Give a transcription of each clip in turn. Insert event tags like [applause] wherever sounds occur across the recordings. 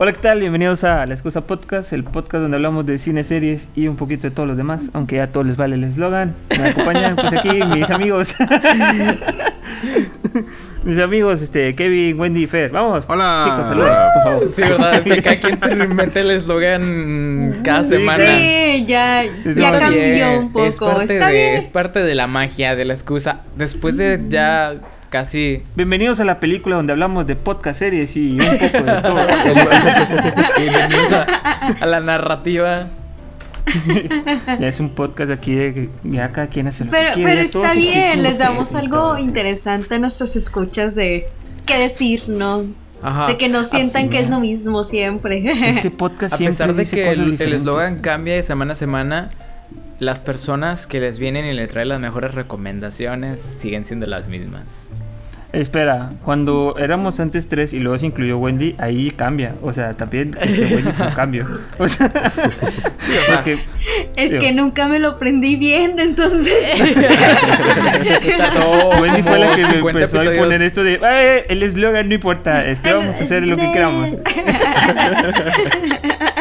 Hola, ¿qué tal? Bienvenidos a La Excusa Podcast, el podcast donde hablamos de cine, series y un poquito de todos los demás, aunque ya a todos les vale el eslogan. Me acompañan pues aquí [laughs] mis amigos. [laughs] mis amigos, este, Kevin, Wendy y Fer. Vamos. Hola. Chicos, saluden, por favor. Sí, ¿verdad? Es que cada quien se reinventa el eslogan cada Sí, semana. Sí, ya, cambió bien, un poco. Es parte, Está de, bien. es parte de la magia, de la excusa. Después de ya casi... Bienvenidos a la película donde hablamos de podcast, series y un poco de [laughs] todo. Bienvenidos a, a la narrativa. [laughs] ya es un podcast aquí de ya cada quien hace lo Pero, que quiere. pero está bien, les damos algo interesante a nuestros escuchas de qué decir, ¿no? Ajá. De que no sientan Ah, que es lo mismo siempre. Este [laughs] podcast A siempre pesar de dice que el eslogan cambia de semana a semana, las personas que les vienen y le traen las mejores recomendaciones siguen siendo las mismas. Espera, cuando éramos antes tres y luego se incluyó Wendy, ahí cambia. O sea, también este Wendy fue un cambio. O sea, [laughs] sí, o sea que es Digo. que nunca me lo aprendí bien, entonces. Wendy fue la que se 50 empezó a poner esto de "Eh, el eslogan no importa, este, vamos a hacer lo que queramos. [laughs]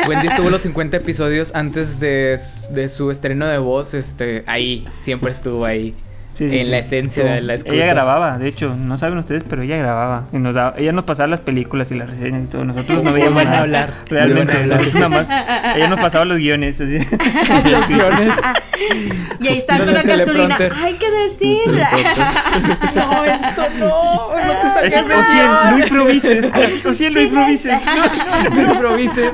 Wendy estuvo los 50 episodios antes de, su- de su estreno de voz, este, ahí, siempre estuvo ahí. Sí, sí, en sí. la esencia de la excusa. Ella grababa, de hecho, no saben ustedes, pero ella grababa. Y nos daba, ella nos pasaba las películas y las reseñas y todo. Nosotros no veíamos [laughs] nada. hablar, [laughs] Realmente, hablar. nosotros nada más. Ella nos pasaba los guiones. Así. [laughs] Los guiones. y ahí está No con la cartulina. Hay que decir. No, esto no, no te Así, saques de o cien, no improvises. Así, o cien, no improvises. No, no improvises.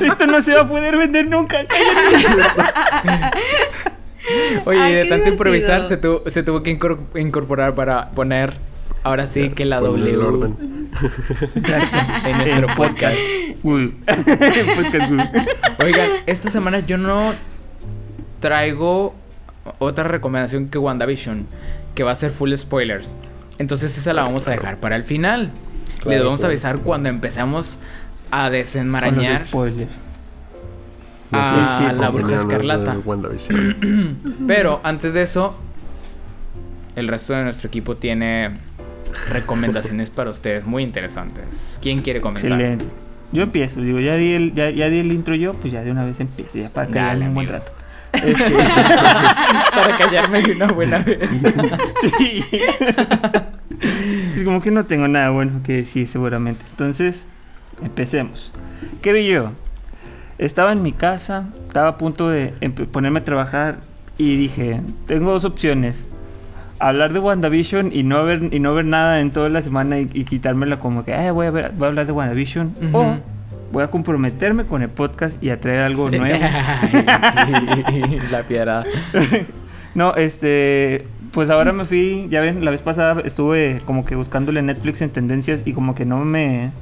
esto no se va a poder vender nunca. [laughs] Oye, Ay, de tanto improvisar se tuvo, se tuvo que incor- incorporar para poner ahora sí que la W orden. [laughs] en nuestro En podcast. Uy. Podcast, uy. [laughs] Oigan, esta semana yo no traigo otra recomendación que WandaVision, que va a ser full spoilers. Entonces esa la vamos a dejar para el final. Claro, Les vamos a avisar cuando empezamos a Con los desenmarañar. Spoilers. Ah, la bruja escarlata. [clears throat] Pero antes de eso, el resto de nuestro equipo tiene recomendaciones para ustedes muy interesantes. ¿Quién quiere comenzar? Excelente. Yo empiezo, digo, ya di el, ya, ya di el intro yo, pues ya de una vez empiezo, ya para Dale, callarme un buen rato. Este, [laughs] para callarme de una buena vez. sí. es como que no tengo nada bueno que decir seguramente. Entonces, empecemos. ¿Qué vi yo? Estaba en mi casa, estaba a punto de ponerme a trabajar y dije, tengo dos opciones. Hablar de WandaVision y no ver y no ver nada en toda la semana y, y quitármela como que "Ay, voy, a ver, voy a hablar de WandaVision. O voy a comprometerme con el podcast y a traer algo [laughs] nuevo. [laughs] La piedra. [laughs] No, este, pues ahora me fui, ya ven, la vez pasada estuve como que buscándole Netflix en tendencias y como que no me,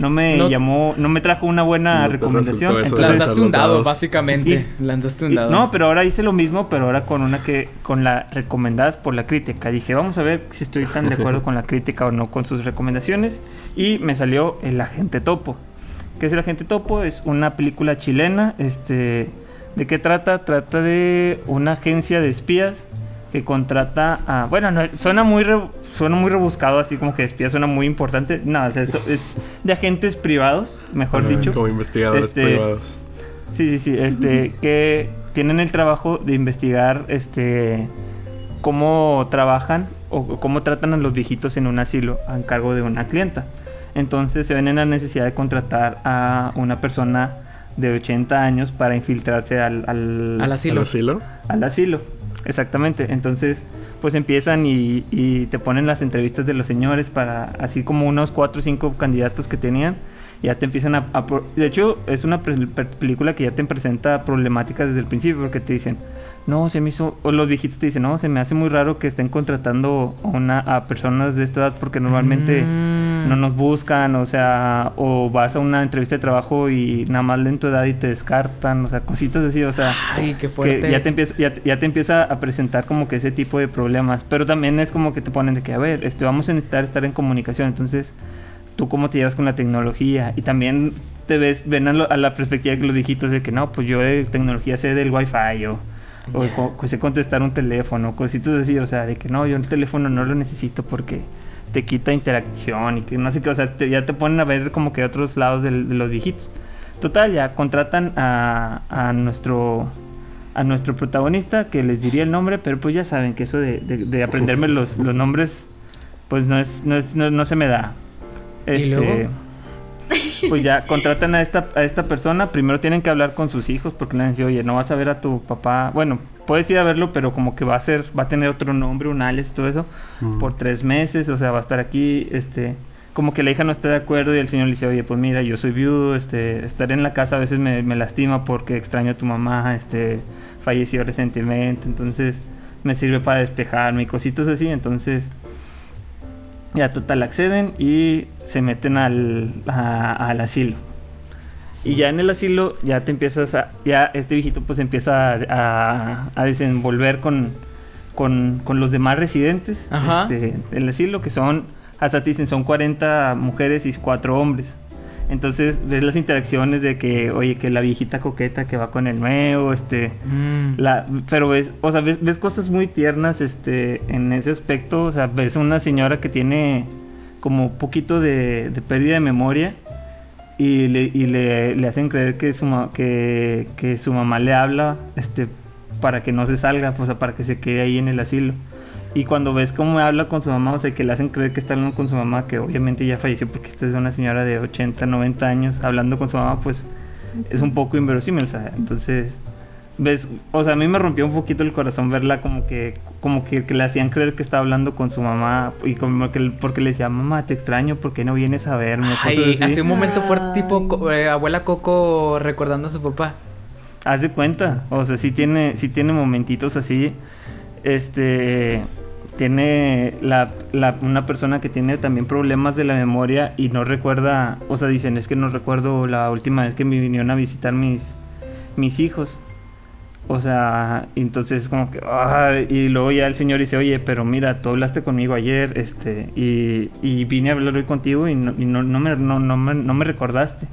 no me No- llamó, no me trajo una buena No recomendación. entonces- Lanzaste un dado, dados. básicamente. [laughs] Y- Lanzaste un y- dado. no, pero ahora hice lo mismo, pero ahora con una que, con la recomendadas por la crítica. Dije, vamos a ver si estoy tan de acuerdo [laughs] con la crítica o no con sus recomendaciones. Y me salió El Agente Topo. ¿Qué es El Agente Topo? Es una película chilena, este... ¿De qué trata? Trata de una agencia de espías que contrata a... Bueno, no, suena, muy re- suena muy rebuscado, así como que espía suena muy importante. No, o sea, eso es de agentes privados, mejor dicho. Como investigadores Este, privados. Sí, sí, sí, este, que tienen el trabajo de investigar, este, cómo trabajan o cómo tratan a los viejitos en un asilo a cargo de una clienta. Entonces se ven en la necesidad de contratar a una persona de 80 años para infiltrarse al, al, Al ¿Al asilo. asilo? al asilo. Exactamente. Entonces, pues empiezan y, y te ponen las entrevistas de los señores para, así como unos cuatro o cinco candidatos que tenían, ya te empiezan a... a de hecho, es una película que ya te presenta problemáticas desde el principio, porque te dicen, no, se me hizo... O los viejitos te dicen, no, se me hace muy raro que estén contratando a, una, a personas de esta edad, porque normalmente Mm. no nos buscan, o sea, o vas a una entrevista de trabajo y nada más leen tu edad y te descartan, o sea, cositas así, o sea Ay, qué fuerte. que ya te empieza ya, ya te empieza a presentar como que ese tipo de problemas pero también es como que te ponen de que a ver este vamos a necesitar estar en comunicación entonces tú cómo te llevas con la tecnología y también te ves ven a, lo- a la perspectiva de los viejitos de que no pues yo de tecnología sé del wifi o o co- sé contestar un teléfono cositas así o sea de que no yo el teléfono no lo necesito porque te quita interacción y que no sé qué, o sea, te- ya te ponen a ver como que otros lados de, los viejitos. Total, ya contratan a, a nuestro a nuestro protagonista, que les diría el nombre, pero pues ya saben que eso de, de- de aprenderme los, los nombres, pues no es, no es, no, no se me da. ¿Y luego? [laughs] Pues ya contratan a esta, a esta persona, primero tienen que hablar con sus hijos, porque le han dicho, oye, no vas a ver a tu papá, bueno, puedes ir a verlo, pero como que va a ser, va a tener otro nombre, un alias, todo eso, por tres meses, o sea, va a estar aquí, este, como que la hija no está de acuerdo y el señor le dice, oye, pues mira, yo soy viudo, este, estar en la casa a veces me, me lastima porque extraño a tu mamá, este, falleció recientemente, entonces me sirve para despejarme y cositas así, entonces ya total acceden y se meten al, a- al asilo. Y ya en el asilo ya te empiezas a, ya este viejito pues empieza a, a- a desenvolver con, con, con los demás residentes este, del asilo, que son, hasta te dicen, son 40 mujeres y 4 hombres. Entonces ves las interacciones de que, oye, que la viejita coqueta que va con el nuevo, este, Mm. la, pero ves, o sea, ves, ves cosas muy tiernas este, en ese aspecto. O sea, ves una señora que tiene como un poquito de, de pérdida de memoria y le, y le, le hacen creer que su, ma- que, que su mamá le habla este, para que no se salga, o sea, para que se quede ahí en el asilo. Y cuando ves cómo habla con su mamá, o sea, que le hacen creer que está hablando con su mamá, que obviamente ya falleció porque esta es una señora de 80, 90 años hablando con su mamá, pues es un poco inverosímil, o sea, entonces ves, o sea, a mí me rompió un poquito el corazón verla como que como que, que le hacían creer que estaba hablando con su mamá y como que porque le decía, "Mamá, te extraño, ¿por qué no vienes a verme?" Ay, hace un momento Ay. tipo co- eh, abuela Coco recordando a su papá. Haz de cuenta, o sea, sí tiene, sí tiene momentitos así. Este tiene la, una persona que tiene también problemas de la memoria y no recuerda, o sea, dicen, es que no recuerdo la última vez que me vinieron a visitar mis, mis hijos. O sea, entonces como que, y luego ya el señor dice, oye, pero mira, tú hablaste conmigo ayer, este, y, y vine a hablar hoy contigo y no, y no, no me, no, no me, no me recordaste.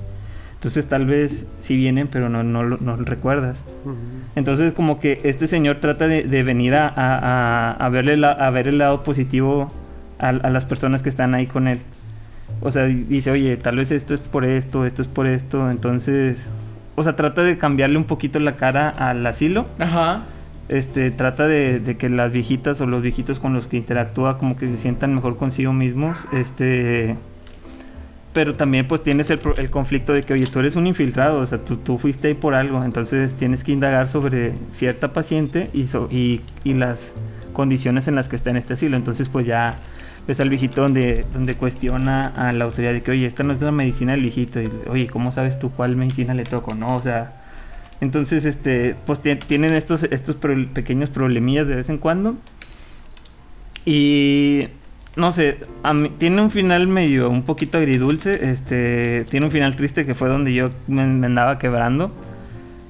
Entonces tal vez sí vienen, pero no, no, recuerdas. Entonces como que este señor trata de, de venir a, a, a- verle la- a ver el lado positivo a, a las personas que están ahí con él. O sea, di- dice, oye, tal vez esto es por esto, esto es por esto. Entonces, o sea, trata de cambiarle un poquito la cara al asilo. Ajá. Este, trata de, de que las viejitas o los viejitos con los que interactúa como que se sientan mejor consigo mismos. Este, pero también pues tienes el, el conflicto de que, oye, tú eres un infiltrado, o sea, tú, tú fuiste ahí por algo, entonces tienes que indagar sobre cierta paciente y, so- y, y las condiciones en las que está en este asilo. Entonces pues ya ves al viejito donde, donde cuestiona a la autoridad de que, oye, esta no es la medicina del viejito, y, oye, ¿cómo sabes tú cuál medicina le toco? No, o sea... Entonces, este, pues tie- tienen estos, estos pequeños problemillas de vez en cuando. Y no sé, a mí- tiene un final medio, un poquito agridulce. Este, tiene un final triste que fue donde yo me, me andaba quebrando.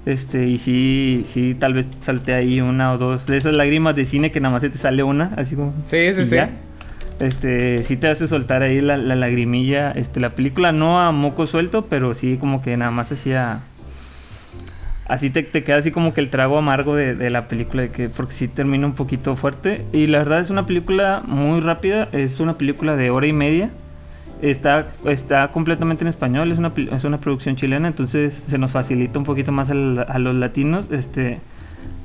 Este, y sí, sí, tal vez salté ahí una o dos de esas lágrimas de cine que nada más se te sale una, así como. Sí, sí, sí. ya. Este, sí te hace soltar ahí la, la lagrimilla. Este, la película no a moco suelto, pero sí como que nada más hacía. Así te, te queda así como que el trago amargo de, de la película, de que, porque sí termina un poquito fuerte. Y la verdad es una película muy rápida, es una película de hora y media. Está, está completamente en español, es una, es una producción chilena, entonces se nos facilita un poquito más a los latinos este,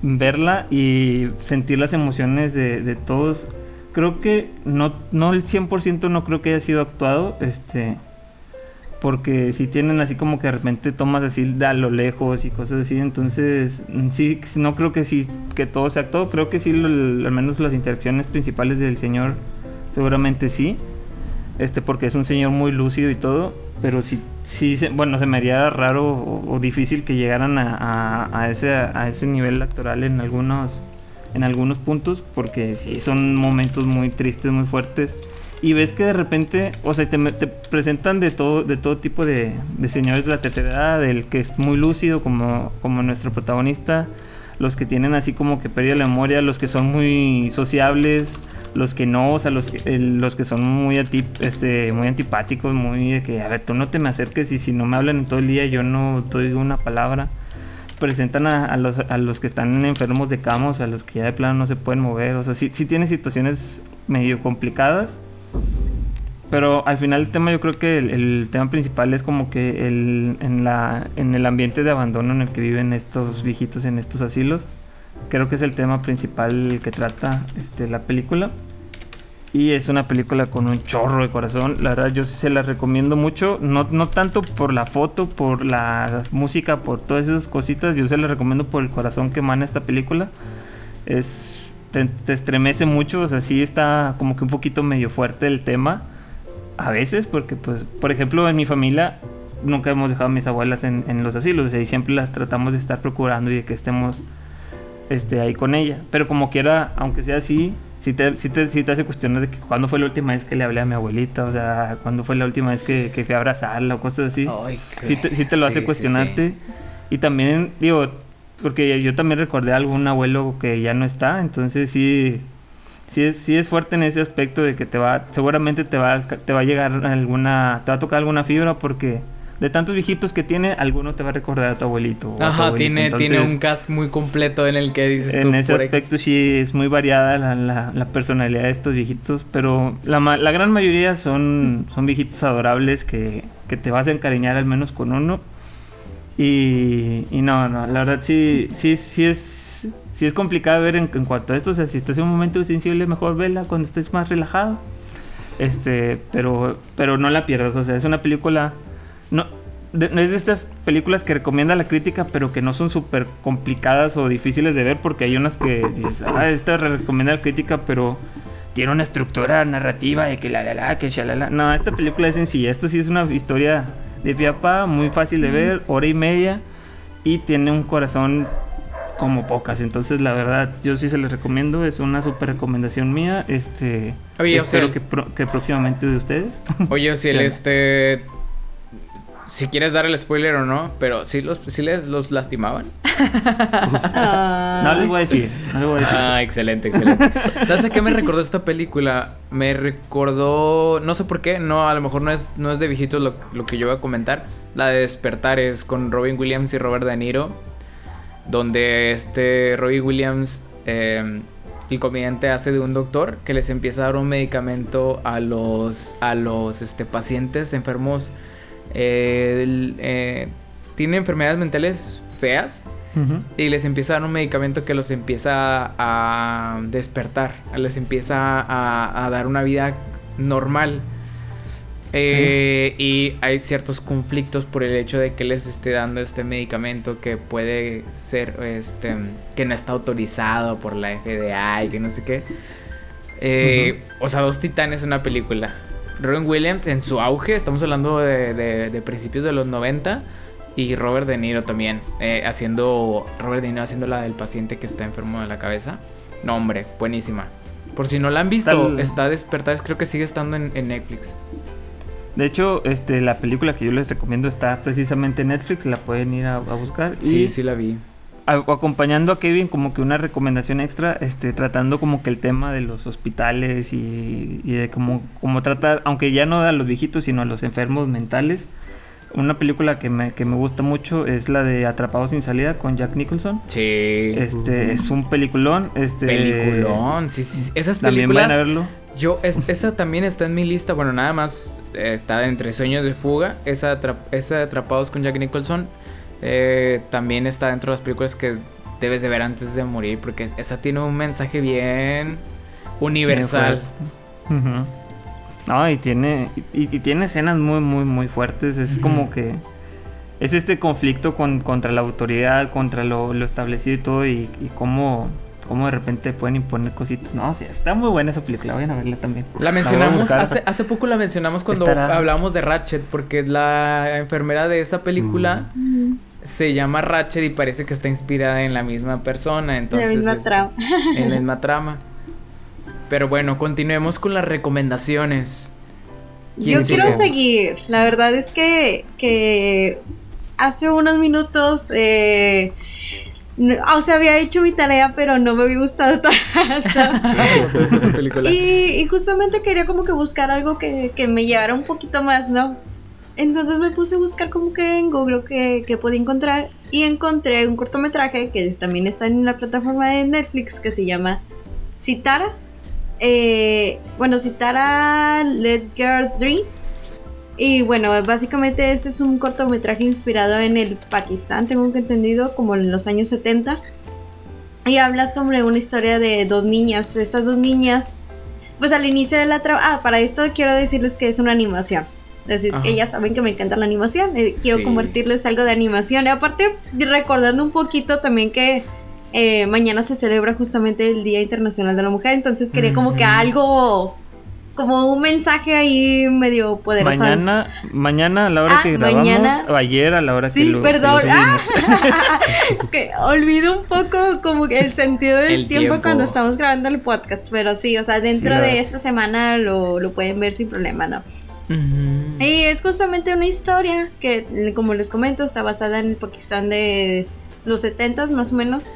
verla y sentir las emociones de, de todos. Creo que no, no el 100% no creo que haya sido actuado, este, porque si tienen así como que de repente tomas así de a lo lejos y cosas así, entonces mm, sí, no creo que sí, que todo sea actuado, creo que sí, al menos las interacciones principales del señor seguramente sí, este, porque es un señor muy lúcido y todo, pero sí, sí, se- bueno, se me haría raro o, difícil que llegaran a ese, a ese nivel actoral en algunos, en algunos puntos, porque sí, son momentos muy tristes, muy fuertes. Y ves que de repente, o sea, te, te presentan de todo, de todo tipo de, de señores de la tercera edad, el que es muy lúcido como, como nuestro protagonista, los que tienen así como que pérdida de la memoria, los que son muy sociables, los que no, o sea, los el- los que son muy, este, muy antipáticos, muy de que, a ver, tú no te me acerques y si no me hablan todo el día yo no te una palabra. Presentan a, a los, a los que están enfermos de cama, o sea, a los que ya de plano no se pueden mover, o sea, sí, sí tiene situaciones medio complicadas. Pero al final el tema yo creo que el, el tema principal es como que el, en, la, en el ambiente de abandono en el que viven estos viejitos en estos asilos. Creo que es el tema principal que trata este, la película. Y es una película con un chorro de corazón. La verdad, yo se la recomiendo mucho. No, no tanto por la foto, por la música, por todas esas cositas. Yo se la recomiendo por el corazón que emana esta película. Es. Te, te estremece mucho. O sea, sí está como que un poquito medio fuerte el tema. A veces, porque, pues, por ejemplo, en mi familia nunca hemos dejado a mis abuelas en, en los asilos. O sea, y siempre las tratamos de estar procurando y de que estemos este, ahí con ella. Pero como quiera, aunque sea así, sí te, sí te, sí te hace cuestionar de que cuándo fue la última vez que le hablé a mi abuelita, o sea, cuándo fue la última vez que, que fui a abrazarla o cosas así. Ay, sí, te, sí te lo hace cuestionarte. Y también, digo, porque yo también recordé a algún abuelo que ya no está, entonces sí, sí es, sí es fuerte en ese aspecto de que te va, seguramente te va, te va a llegar alguna, te va a tocar alguna fibra porque de tantos viejitos que tiene, alguno te va a recordar a tu abuelito. o a tu Ajá, tiene, tiene un cast muy completo en el que dices tú, en ese aspecto sí es muy variada la, la- la personalidad de estos viejitos, pero la, la gran mayoría son, son viejitos adorables que, que te vas a encariñar al menos con uno. Y, y no, no, la verdad sí, sí, sí es, sí es complicado ver en, en cuanto a esto. O sea, si estás en un momento sensible, mejor vela cuando estés más relajado. Este, pero, pero no la pierdas. O sea, es una película. No, de- es de estas películas que recomienda la crítica, pero que no son súper complicadas o difíciles de ver, porque hay unas que dices, ah, esta recomienda la crítica, pero tiene una estructura narrativa de que la la la, que shalala. No, esta película es sencilla. Esto sí es una historia de pie a pa, muy fácil de ver, hora y media, y tiene un corazón como pocas. Entonces, la verdad, yo sí se les recomiendo. Es una súper recomendación mía. Este, Oye, espero que, pro- que próximamente de ustedes. Oye, si el [laughs] este. Si quieres dar el spoiler o no, pero sí los, sí les los lastimaban. [laughs] No les voy a decir. No les voy a decir. Ah, excelente, excelente. ¿Sabes a qué me recordó esta película? Me recordó, no sé por qué, no, a lo mejor no es, no es de viejitos lo, lo que yo voy a comentar. La de Despertares con Robin Williams y Robert De Niro. Donde este Robin Williams, eh, el comediante, hace de un doctor que les empieza a dar un medicamento a los, a los este, pacientes enfermos. Eh, el- eh, tienen enfermedades mentales feas y les empieza a dar un medicamento que los empieza a despertar, les empieza a, a dar una vida normal. Eh, Y hay ciertos conflictos por el hecho de que les esté dando este medicamento que puede ser, este, que no está autorizado por la FDA y que no sé qué. Eh, O sea, dos titanes en una película. Robin Williams en su auge, estamos hablando de, de- de principios de los 90. Y Robert De Niro también, eh, haciendo. Robert De Niro haciendo la del paciente que está enfermo de la cabeza. No, hombre, buenísima. Por si no la han visto, Tal- está despertada, creo que sigue estando en, en Netflix. De hecho, este, la película que yo les recomiendo está precisamente en Netflix, la pueden ir a, a buscar. Sí, y sí la vi. A- acompañando a Kevin como que una recomendación extra, este, tratando como que el tema de los hospitales y, y de cómo, cómo tratar, aunque ya no a los viejitos, sino a los enfermos mentales. Una película que me, que me gusta mucho es la de Atrapados sin salida con Jack Nicholson. Sí. Este es un peliculón. Este, Peliculón. Sí, sí. Esas También películas. van a verlo. Yo, es- esa también está en mi lista. Bueno, nada más eh, está entre Sueños de Fuga. Esa, esa de Atrapados con Jack Nicholson. Eh, también está dentro de las películas que debes de ver antes de morir. Porque esa tiene un mensaje bien universal. Bien. No, y tiene, y, y tiene escenas muy, muy, muy fuertes. Es como que es este conflicto con, contra la autoridad, contra lo, lo establecido y todo, y, y cómo, cómo de repente pueden imponer cositas. No, sí, está muy buena esa película, vayan a verla también. La mencionamos, hace, hace poco la mencionamos cuando Estará- hablamos de Ratchet, porque la enfermera de esa película se llama Ratchet y parece que está inspirada en la misma persona. Entonces, la misma es- trama. [laughs] En la misma trama. Pero bueno, continuemos con las recomendaciones. ¿Quién Yo sigue? quiero seguir. La verdad es que, que hace unos minutos, eh, no- o sea, había hecho mi tarea, pero no me había gustado [laughs] tanto. Y, y justamente quería como que buscar algo que, que me llevara un poquito más, ¿no? Entonces me puse a buscar como que en Google que, que podía encontrar y encontré un cortometraje que también está en la plataforma de Netflix que se llama Citara. eh, bueno, citar a Let Girls Dream. Y bueno, básicamente ese es un cortometraje inspirado en el Pakistán, tengo que entendido, como en los años 70. Y habla sobre una historia de dos niñas. Estas dos niñas, pues al inicio de la. Ah, para esto quiero decirles que es una animación. Es decir, que ya saben que me encanta la animación. Eh, quiero convertirles algo de animación. Y aparte, recordando un poquito también que eh, mañana se celebra justamente el Día Internacional de la Mujer. Entonces quería como que algo como un mensaje ahí medio poderoso. Mañana, mañana a la hora ah, que grabamos, o ayer a la hora sí, que lo, perdón. ah, [laughs] olvido un poco como que el sentido del tiempo, cuando estamos grabando el podcast, pero sí, o sea, dentro de esta semana lo, lo, pueden ver sin problema, ¿no? Y es justamente una historia que, como les comento, está basada en el Pakistán de los 70 más o menos.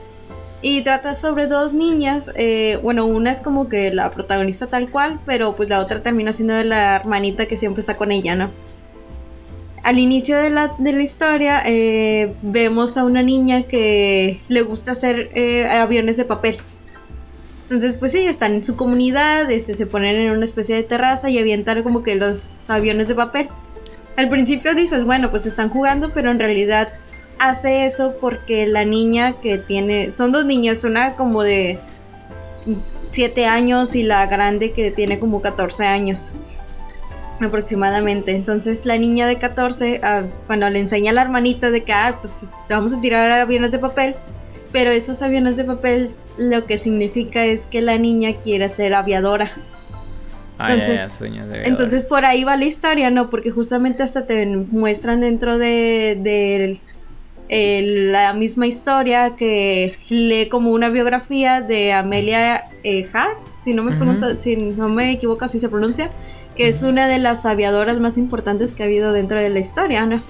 Y trata sobre dos niñas. Eh, bueno, una es como que la protagonista tal cual, pero pues la otra termina siendo de la hermanita que siempre está con ella, ¿no? Al inicio de la, de la historia eh, vemos a una niña que le gusta hacer eh, aviones de papel. Entonces, pues sí, están en su comunidad, este, se ponen en una especie de terraza y avientan como que los aviones de papel. Al principio dices, bueno, pues están jugando, pero en realidad hace eso porque la niña que tiene, son dos niñas, una como de 7 años y la grande que tiene como 14 años aproximadamente. Entonces la niña de 14, ah, bueno, le enseña a la hermanita de que, ah, pues vamos a tirar aviones de papel, pero esos aviones de papel lo que significa es que la niña quiere ser aviadora. Ah, entonces, entonces por ahí va la historia, ¿no? Porque justamente hasta te muestran dentro de, de la misma historia que lee como una biografía de Amelia eh, Hart, si no me pregunto, si no me equivoco así se pronuncia, que es una de las aviadoras más importantes que ha habido dentro de la historia, ¿no?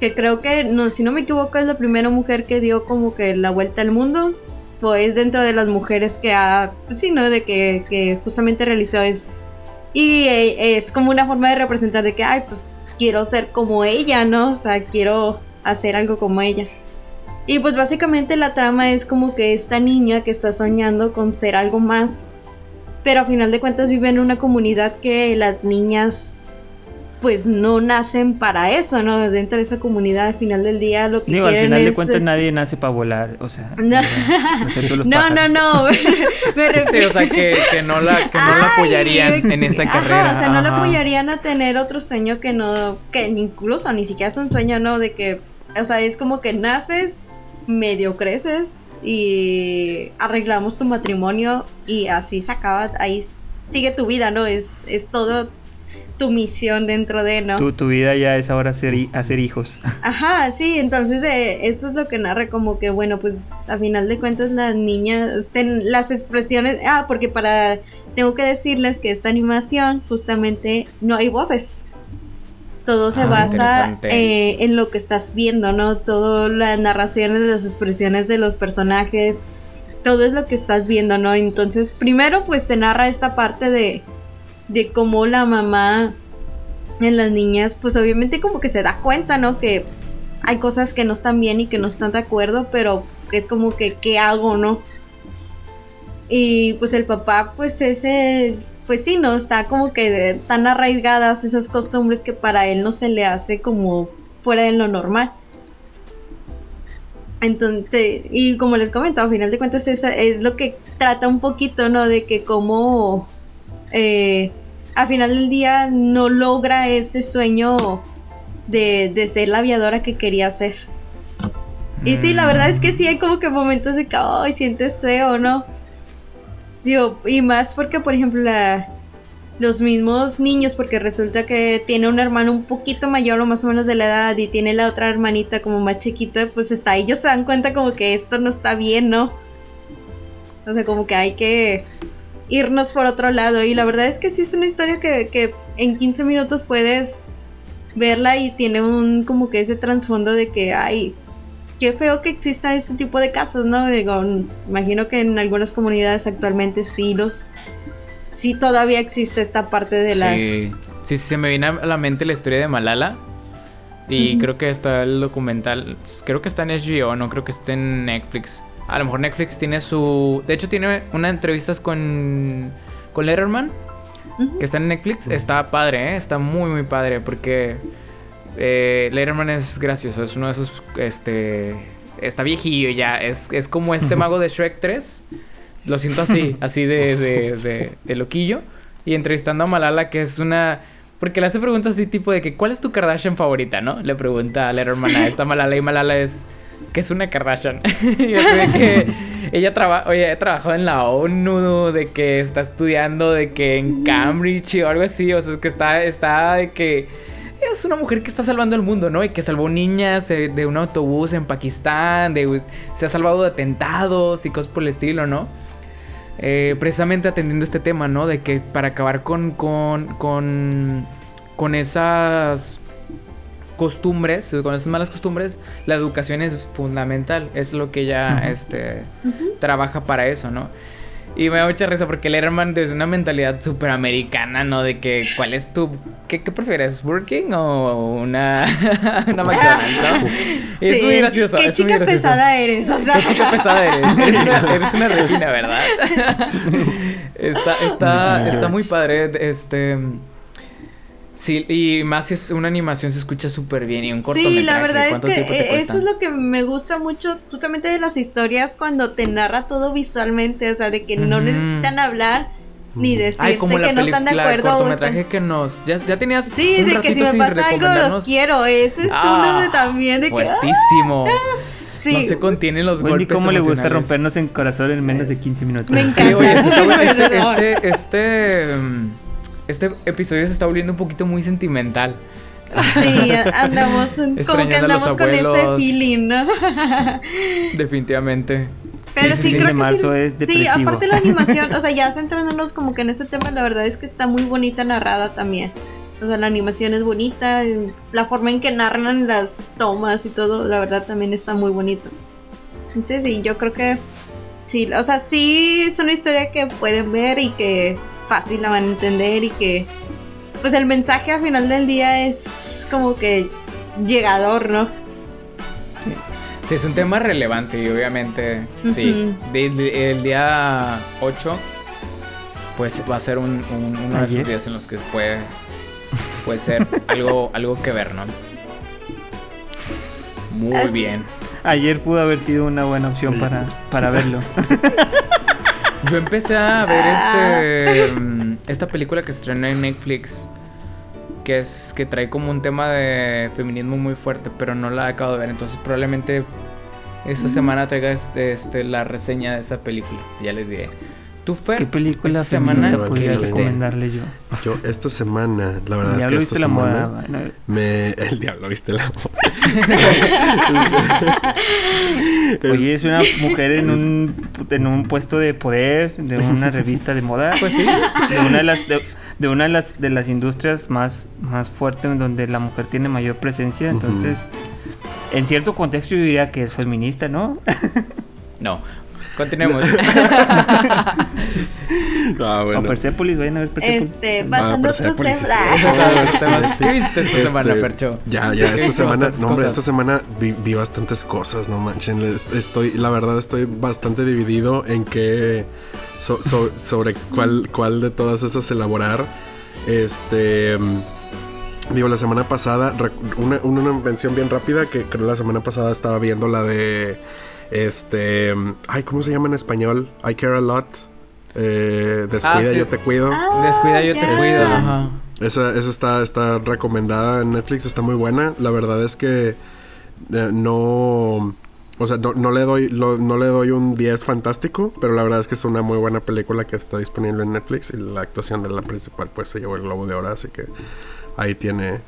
Que creo que, no, si no me equivoco, es la primera mujer que dio como que la vuelta al mundo, pues dentro de las mujeres que ha, pues sí, ¿no? De que, que justamente realizó eso. Y eh, es como una forma de representar de que, ay, pues quiero ser como ella, ¿no? O sea, quiero hacer algo como ella. Y pues básicamente la trama es como que esta niña que está soñando con ser algo más, pero a final de cuentas vive en una comunidad que las niñas pues no nacen para eso, ¿no? Dentro de esa comunidad al final del día lo que Digo, al final de cuentas nadie nace para volar, o sea... [laughs] No, no, no, no, [laughs] [laughs] me refiero... Sí, o sea, que, que no la, que no la apoyarían en esa carrera. O sea, no la apoyarían a tener otro sueño que no, que incluso ni siquiera es un sueño, ¿no? De que o sea, es como que naces, medio creces y arreglamos tu matrimonio y así se acaba, ahí sigue tu vida, ¿no? Es, es todo tu misión dentro de, ¿no? Tu, tu vida ya es ahora hacer, hacer hijos. [laughs] Ajá, sí, entonces eh, eso es lo que narra como que, bueno, pues a final de cuentas las niñas, las expresiones, ah, porque para, tengo que decirles que esta animación justamente no hay voces todo se ah, basa eh, en lo que estás viendo, ¿no? Todo las narraciones de las expresiones de los personajes, todo es lo que estás viendo, ¿no? Entonces, primero pues te narra esta parte de, de cómo la mamá en las niñas, pues obviamente como que se da cuenta, ¿no? Que hay cosas que no están bien y que no están de acuerdo, pero es como que, ¿qué hago, no? Y pues el papá, pues es el pues sí, ¿no? Está como que tan arraigadas esas costumbres que para él no se le hace como fuera de lo normal. Entonces, y como les comento, a final de cuentas es lo que trata un poquito, ¿no? De que como eh, a final del día no logra ese sueño de, de ser la aviadora que quería ser. Y sí, la verdad es que sí hay como que momentos de que, ay, sientes feo, ¿no? Digo, y más porque, por ejemplo, la, los mismos niños, porque resulta que tiene un hermano un poquito mayor o más o menos de la edad y tiene la otra hermanita como más chiquita, pues está ellos se dan cuenta como que esto no está bien, ¿no? O sea, como que hay que irnos por otro lado. Y la verdad es que sí es una historia que, que en 15 minutos puedes verla y tiene un como que ese trasfondo de que, ay, qué feo que exista este tipo de casos, ¿no? Digo, imagino que en algunas comunidades actualmente sí los sí todavía existe esta parte de la Sí, sí, se me viene a la mente la historia de Malala. Y creo que está el documental, creo que está en HBO, no creo que esté en Netflix. A lo mejor Netflix tiene su. De hecho, tiene unas entrevistas con. con Letterman. Que está en Netflix. Está padre, ¿eh? Está muy, muy padre. Porque. Eh, Letterman es gracioso. Es uno de sus. Este. Está viejillo ya. Es, es como este [laughs] mago de Shrek 3. Lo siento así, así de, de, de, de loquillo. Y entrevistando a Malala, que es una. Porque le hace preguntas así tipo de que ¿cuál es tu Kardashian favorita? ¿No? Le pregunta a Letterman a esta Malala y Malala es que es una Kardashian. [laughs] yo sé que ella traba, oye, ha trabajado en la ONU, de que está estudiando, de que en Cambridge o algo así, o sea, es que está, está de que es una mujer que está salvando el mundo, ¿no? Y que salvó niñas eh, de un autobús en Pakistán, de, se ha salvado de atentados y cosas por el estilo, ¿no? Eh, precisamente atendiendo este tema, ¿no? De que para acabar con, con, con, con esas costumbres, con esas malas costumbres, la educación es fundamental, es lo que ella uh -huh. este, uh -huh. trabaja para eso, ¿no? Y me da mucha risa porque Letterman es una mentalidad súper americana, ¿no? De que, ¿cuál es tu. ¿Qué, qué prefieres? ¿Working o una. [laughs] una McDonald's, ¿no? [laughs] sí, es muy gracioso. ¿Qué es chica gracioso. pesada eres? O sea. ¿Qué chica pesada eres? [laughs] Eres una, eres una regina, ¿verdad? está, está, está muy padre. Este. Sí, y más es una animación se escucha súper bien y un cortometraje. Sí, la verdad es que eso es lo que me gusta mucho justamente de las historias cuando te narra todo visualmente, o sea, de que mm -hmm. no necesitan hablar ni decirte Ay, como que no están de acuerdo. El cortometraje están... que nos ya, ya tenías Sí, un de que si me pasa algo los quiero, ese es ah, uno de también de fuertísimo. que ah, Sí. No se contienen los Wendy, golpes. ¿Cómo le gusta rompernos en corazón en menos de 15 minutos? Me encanta. Sí, oye, este, este, este, este este episodio se está volviendo un poquito muy sentimental. Sí, [laughs] andamos como que andamos con ese feeling, ¿no? [laughs] Definitivamente. Pero sí, sí, creo que sí, es sí, aparte la animación, o sea, ya [laughs] centrándonos como que en ese tema, la verdad es que está muy bonita narrada también. O sea, la animación es bonita, la forma en que narran las tomas y todo, la verdad también está muy bonito. Sí, sí, yo creo que sí, o sea, sí es una historia que pueden ver y que fácil la van a entender y que pues el mensaje al final del día es como que llegador, ¿no? Sí, es un tema relevante y obviamente, sí. El día 8, pues va a ser un, un, uno de esos días en los que puede, puede ser algo, [laughs] algo que ver, ¿no? Muy bien. Ayer pudo haber sido una buena opción para, para verlo. [laughs] Yo empecé a ver ah. este mm, esta película que se estrenó en Netflix que es que trae como un tema de feminismo muy fuerte, pero no la acabo de ver, entonces probablemente esta mm. semana traiga este, este, la reseña de esa película, ya les diré. ¿Qué película esta semana te podría recomendarle yo? Yo, esta semana, la verdad es que esta semana... Moda, bueno. me... El diablo viste la moda. [laughs] Oye, es una este, mujer en un, en un puesto de poder, de una revista de moda. Pues sí. De una de las... De, una de las, de las industrias más, más fuertes donde la mujer tiene mayor presencia, entonces, en cierto contexto yo diría que es feminista, ¿no? no, Continuemos. [laughs] ah, bueno. Persepolis, vayan a ver Persepolis. Este, ah, pasando otros temas. [laughs] Ah, ¿Qué viste esta este, semana, Percho? Ya, ya, esta semana, no, hombre, esta semana vi, vi, bastantes cosas, no manchen. Estoy, la verdad, estoy bastante dividido en qué. Sobre cuál, cuál de todas esas elaborar. Este. Digo, la semana pasada, una, una mención bien rápida que creo la semana pasada estaba viendo la de este. Ay, ¿cómo se llama en español? I care a lot. Eh, descuida, ah, yo te cuido. Ah, descuida, yo te cuido. Este, esa, esa está, está recomendada en Netflix, está muy buena. La verdad es que eh, no. O sea, no, le doy no le doy un 10 fantástico, pero la verdad es que es una muy buena película que está disponible en Netflix y la actuación de la principal pues se llevó el globo de oro, así que ahí tiene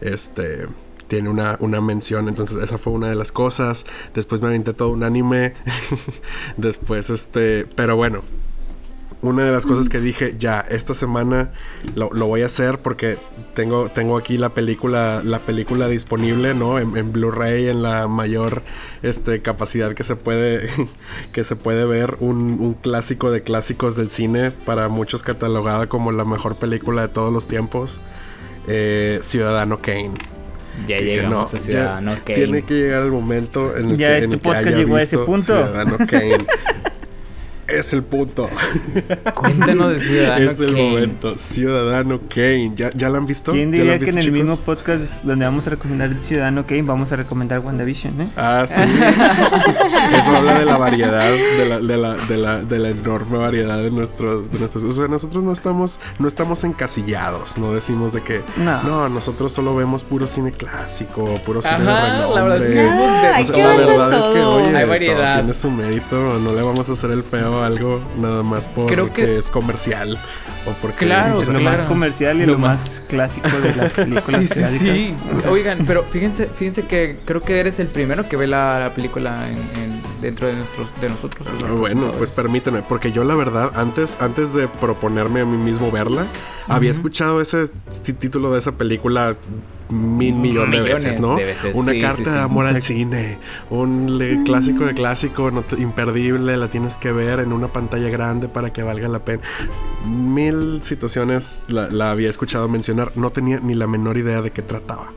este tiene una, una mención. Entonces, esa fue una de las cosas. Después me aventé todo un anime. [laughs] Después, este. Pero bueno, una de las cosas que dije, ya, esta semana lo, lo, voy a hacer porque tengo, tengo aquí la película, la película disponible, ¿no? En, Blu-ray, en la mayor este, capacidad que se puede, [laughs] que se puede ver, un, un, clásico de clásicos del cine, para muchos catalogada como la mejor película de todos los tiempos, eh, Ciudadano Kane. Ya dije, llegamos no, a Ciudadano ya Kane. Tiene que llegar el momento en el ya que, en el que haya llegó visto a ese punto. Ciudadano Kane [laughs] el punto. Cuéntanos de Ciudadano es el Kane. momento. Ciudadano Kane. ¿Ya, ya la han visto? ¿Quién ¿Ya la diría que en el mismo podcast donde vamos a recomendar Ciudadano Kane vamos a recomendar WandaVision, eh? Ah, sí. [laughs] Eso habla de la variedad, de la, de la, de la, de la enorme variedad de nuestros, de nuestros. O sea, nosotros no estamos, no estamos encasillados. No decimos de que No. no, nosotros solo vemos puro cine clásico, puro cine Ajá, de la verdad es que renombre. vemos de Ah, O sea, que la verdad es que, oye, Hay todo variedad. tiene su mérito. No le vamos a hacer el feo algo nada más porque Creo que- es comercial o porque Claro, es, lo claro. más comercial y Lo lo, más- más clásico de las películas Sí, sí, sí. Oigan, pero fíjense, fíjense que creo que eres el primero que ve la, la película en, en- dentro de nuestros de nosotros. Ah, Bueno, pues permíteme, porque yo la verdad, antes, antes de proponerme a mí mismo verla, había escuchado ese título de esa película mil millón de Millones veces, ¿no? de veces, Una sí, carta sí, sí. de amor al cine, un clásico de clásico, no te- imperdible, la tienes que ver en una pantalla grande para que valga la pena. Mil situaciones la, la había escuchado mencionar, no tenía ni la menor idea de qué trataba.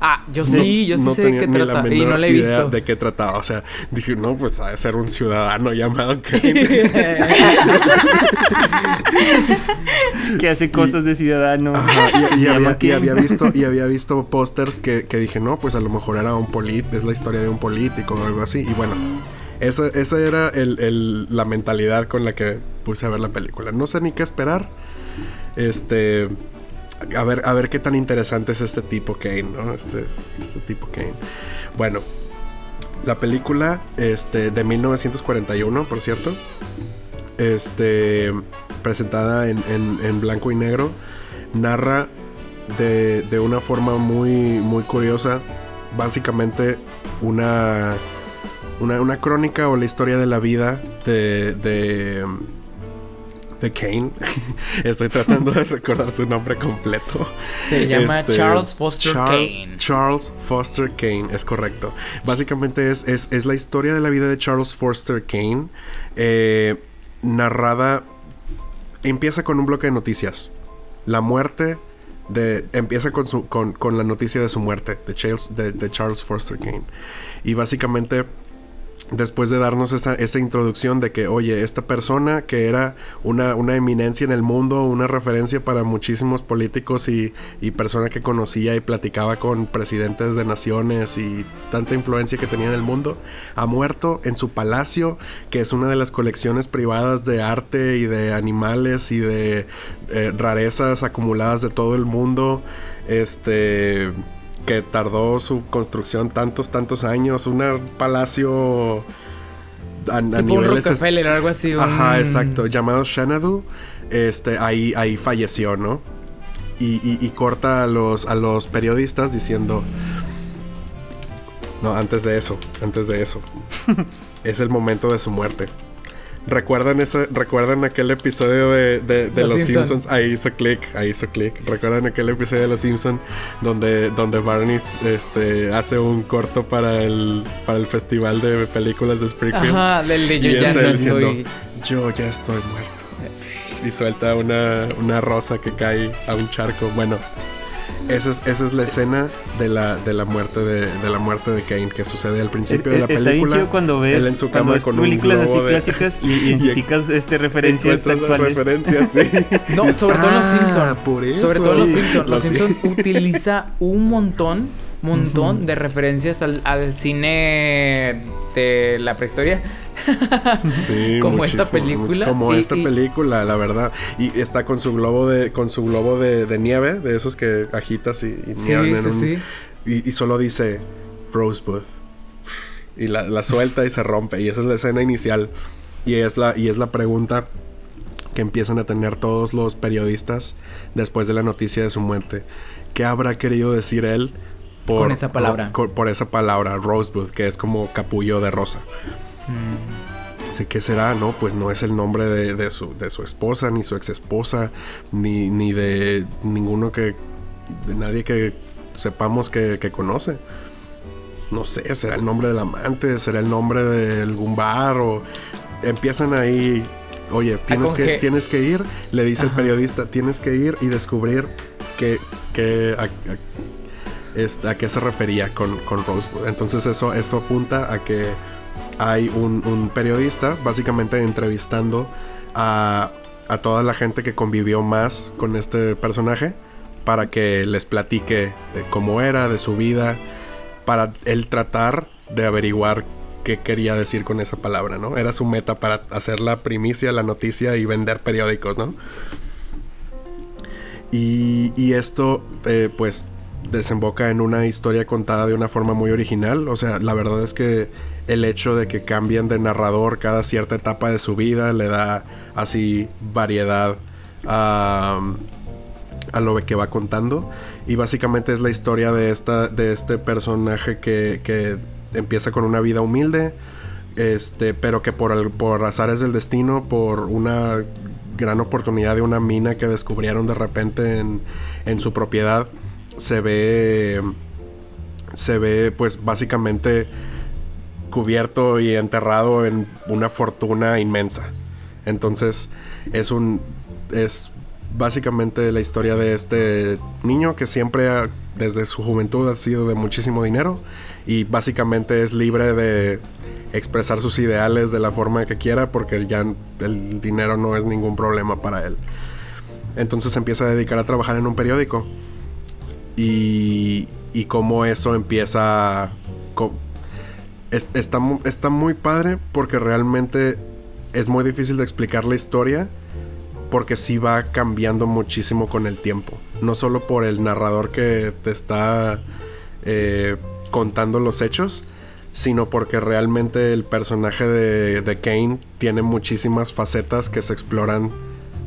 Ah, yo sí, yo sí no sé de qué trata. Y no la he idea visto. de qué trataba. O sea, dije, no, pues ha de ser un ciudadano llamado [laughs] Kane. [laughs] Que hace cosas de ciudadano. Ajá, y, había visto y había [laughs] visto pósters que, que dije no pues a lo mejor era un polit es la historia de un político o algo así y bueno esa, esa era el- el- la mentalidad con la que puse a ver la película no sé ni qué esperar este a ver a ver qué tan interesante es este tipo Kane no este este tipo Kane. Bueno la película este de 1941 por cierto este presentada en, en- en blanco y negro narra de, de una forma muy muy curiosa básicamente una, una una crónica o la historia de la vida de de, de Kane [laughs] estoy tratando de recordar su nombre completo Se llama Este, Charles Foster Charles, Kane. Charles Foster Kane, es correcto. Básicamente es, es, es la historia de la vida de Charles Foster Kane, eh, narrada... Empieza con un bloque de noticias. La muerte de... Empieza con, su, con, con la noticia de su muerte, de Charles, de, de Charles Foster Kane. Y básicamente después de darnos esa, esa introducción de que, oye, esta persona que era una, una eminencia en el mundo, una referencia para muchísimos políticos y, y persona que conocía y platicaba con presidentes de naciones y tanta influencia que tenía en el mundo, ha muerto en su palacio, que es una de las colecciones privadas de arte y de animales y de eh, rarezas acumuladas de todo el mundo. Este que tardó su construcción tantos, tantos años. Un palacio a, a niveles... Rockefeller, algo así. un- Ajá, exacto. Llamado Xanadu. Este, ahí, ahí falleció, ¿no? Y, y- y corta a los, a los periodistas diciendo... No, antes de eso, antes de eso. [laughs] es el momento de su muerte. ¿Recuerdan, ese, ¿Recuerdan aquel episodio de, de- de Los Los, Simpson. Simpsons? Ahí hizo clic, ahí hizo clic. ¿Recuerdan aquel episodio de Los Simpsons donde, donde Barney este, hace un corto para el, para el festival de películas de Springfield? Ajá, del de yo Y ya es no él estoy. diciendo, yo ya estoy muerto. Y suelta una, una rosa que cae a un charco. Bueno, esa es, esa es la escena de la, de la muerte de, de la muerte de Kane que sucede al principio de la Eh, Está bien película. chido cuando ves, él en su cuando cama ves con un películas así globo de- clásicas y [laughs] identificas este, referencias actuales. referencias, sí. No, sobre todo los Ah, Simpson. por eso. Sobre todo los. Simpsons. Los. Simpsons utiliza un montón, montón de referencias al, al cine de la prehistoria. Sí, [laughs] Como esta película. Como Y- esta y- película, la verdad. Y está con su globo de, con su globo de, de nieve, de esos que agitas y, y Sí, en sí, un- sí. Y, y solo dice Rosebud. Y la, la suelta y se rompe. Y esa es la escena inicial. Y es la, y es la pregunta que empiezan a tener todos los periodistas después de la noticia de su muerte. ¿Qué habrá querido decir él por, Con esa palabra. por- por esa palabra, Rosebud, que es como capullo de rosa? Mm. Qué será, ¿no? Pues no es el nombre de, de su, de su esposa, ni su ex esposa, ni, ni de ninguno que. de nadie que sepamos que, que conoce. No sé, será el nombre del amante, será el nombre de algún bar, o empiezan ahí. Oye, tienes que, tienes que ir, le dice el periodista, tienes que ir y descubrir que, que a, a- a qué se refería con, con Rosebud. Entonces eso, esto apunta a que hay un, un periodista básicamente entrevistando a, a toda la gente que convivió más con este personaje para que les platique de cómo era, de su vida, para él tratar de averiguar qué quería decir con esa palabra, ¿no? Era su meta para hacer la primicia, la noticia y vender periódicos, ¿no? Y, y esto, eh, pues, desemboca en una historia contada de una forma muy original. O sea, la verdad es que el hecho de que cambien de narrador cada cierta etapa de su vida le da así variedad a, lo que va contando. Y básicamente es la historia de, esta, de este personaje que, que empieza con una vida humilde, este, pero que por, el, por azares del destino, por una gran oportunidad de una mina que descubrieron de repente en, en su propiedad, se ve, se ve pues básicamente cubierto y enterrado en una fortuna inmensa. Entonces es un es básicamente la historia de este niño que siempre desde su juventud ha sido de muchísimo dinero y básicamente es libre de expresar sus ideales de la forma que quiera porque ya el dinero no es ningún problema para él. Entonces empieza a dedicar a trabajar en un periódico y, y cómo eso empieza... Es, está, está muy padre porque realmente es muy difícil de explicar la historia porque sí va cambiando muchísimo con el tiempo. No solo por el narrador que te está eh, contando los hechos, sino porque realmente el personaje de, de Kane tiene muchísimas facetas que se exploran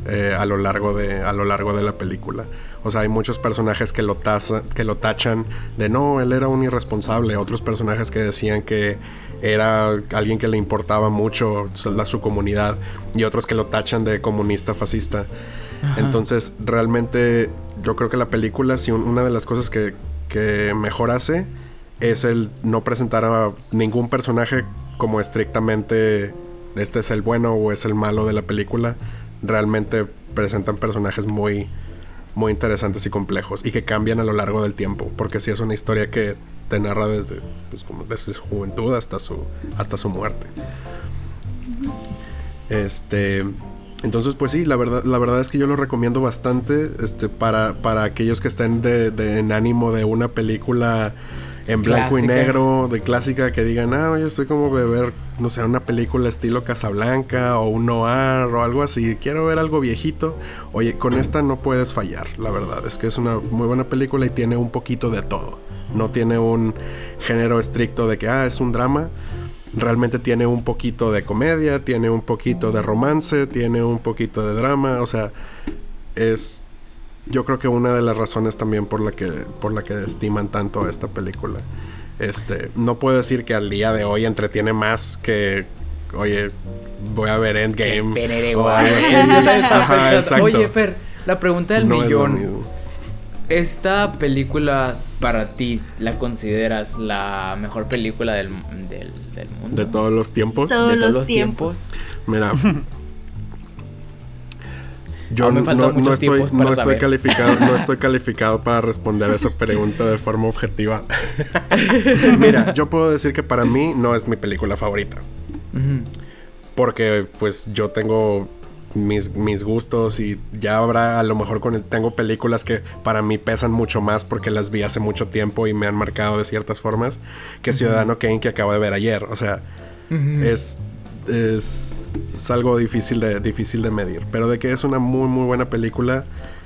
eh, a, lo largo de, a lo largo de la película. O sea, hay muchos personajes que lo, taza, que lo tachan de no, él era un irresponsable. Otros personajes que decían que era alguien que le importaba mucho la, su comunidad. Y otros que lo tachan de comunista fascista. Ajá. Entonces, realmente yo creo que la película, si una de las cosas que, que mejor hace es el no presentar a ningún personaje como estrictamente este es el bueno o es el malo de la película. Realmente presentan personajes muy muy interesantes y complejos y que cambian a lo largo del tiempo, porque si es una historia que te narra desde, pues, como desde su juventud hasta su, hasta su muerte. Este, entonces, pues sí, la verdad, la verdad es que yo lo recomiendo bastante este, para, para aquellos que estén de, en ánimo de una película en blanco clásica. y negro, de clásica, que digan, ah, yo estoy como de ver, no sé, una película estilo Casablanca o un noir o algo así, quiero ver algo viejito. Oye, con esta no puedes fallar, la verdad, es que es una muy buena película y tiene un poquito de todo. No tiene un género estricto de que, ah, es un drama. Realmente tiene un poquito de comedia, tiene un poquito de romance, tiene un poquito de drama, o sea, es yo creo que una de las razones también por la que por la que estiman tanto a esta película. Este, no puedo decir que al día de hoy entretiene más que oye, voy a ver Endgame o algo así. [laughs] Ajá, oye, Fer, la pregunta del no millón. Es ¿Esta película para ti la consideras la mejor película del, del, del mundo? ¿De todos los tiempos? Todos de todos los tiempos. tiempos. Mira, [laughs] yo no, no, no, estoy, no estoy calificado, no estoy [laughs] calificado para responder esa pregunta de forma objetiva. [laughs] Mira, yo puedo decir que para mí no es mi película favorita. Uh -huh. Porque pues yo tengo mis, mis gustos y ya habrá a lo mejor con el, tengo películas que para mí pesan mucho más porque las vi hace mucho tiempo y me han marcado de ciertas formas que uh -huh. Ciudadano Kane que acabo de ver ayer. O sea, uh -huh. es, es, es, algo difícil de, difícil de medir. Pero de que es una muy muy buena película,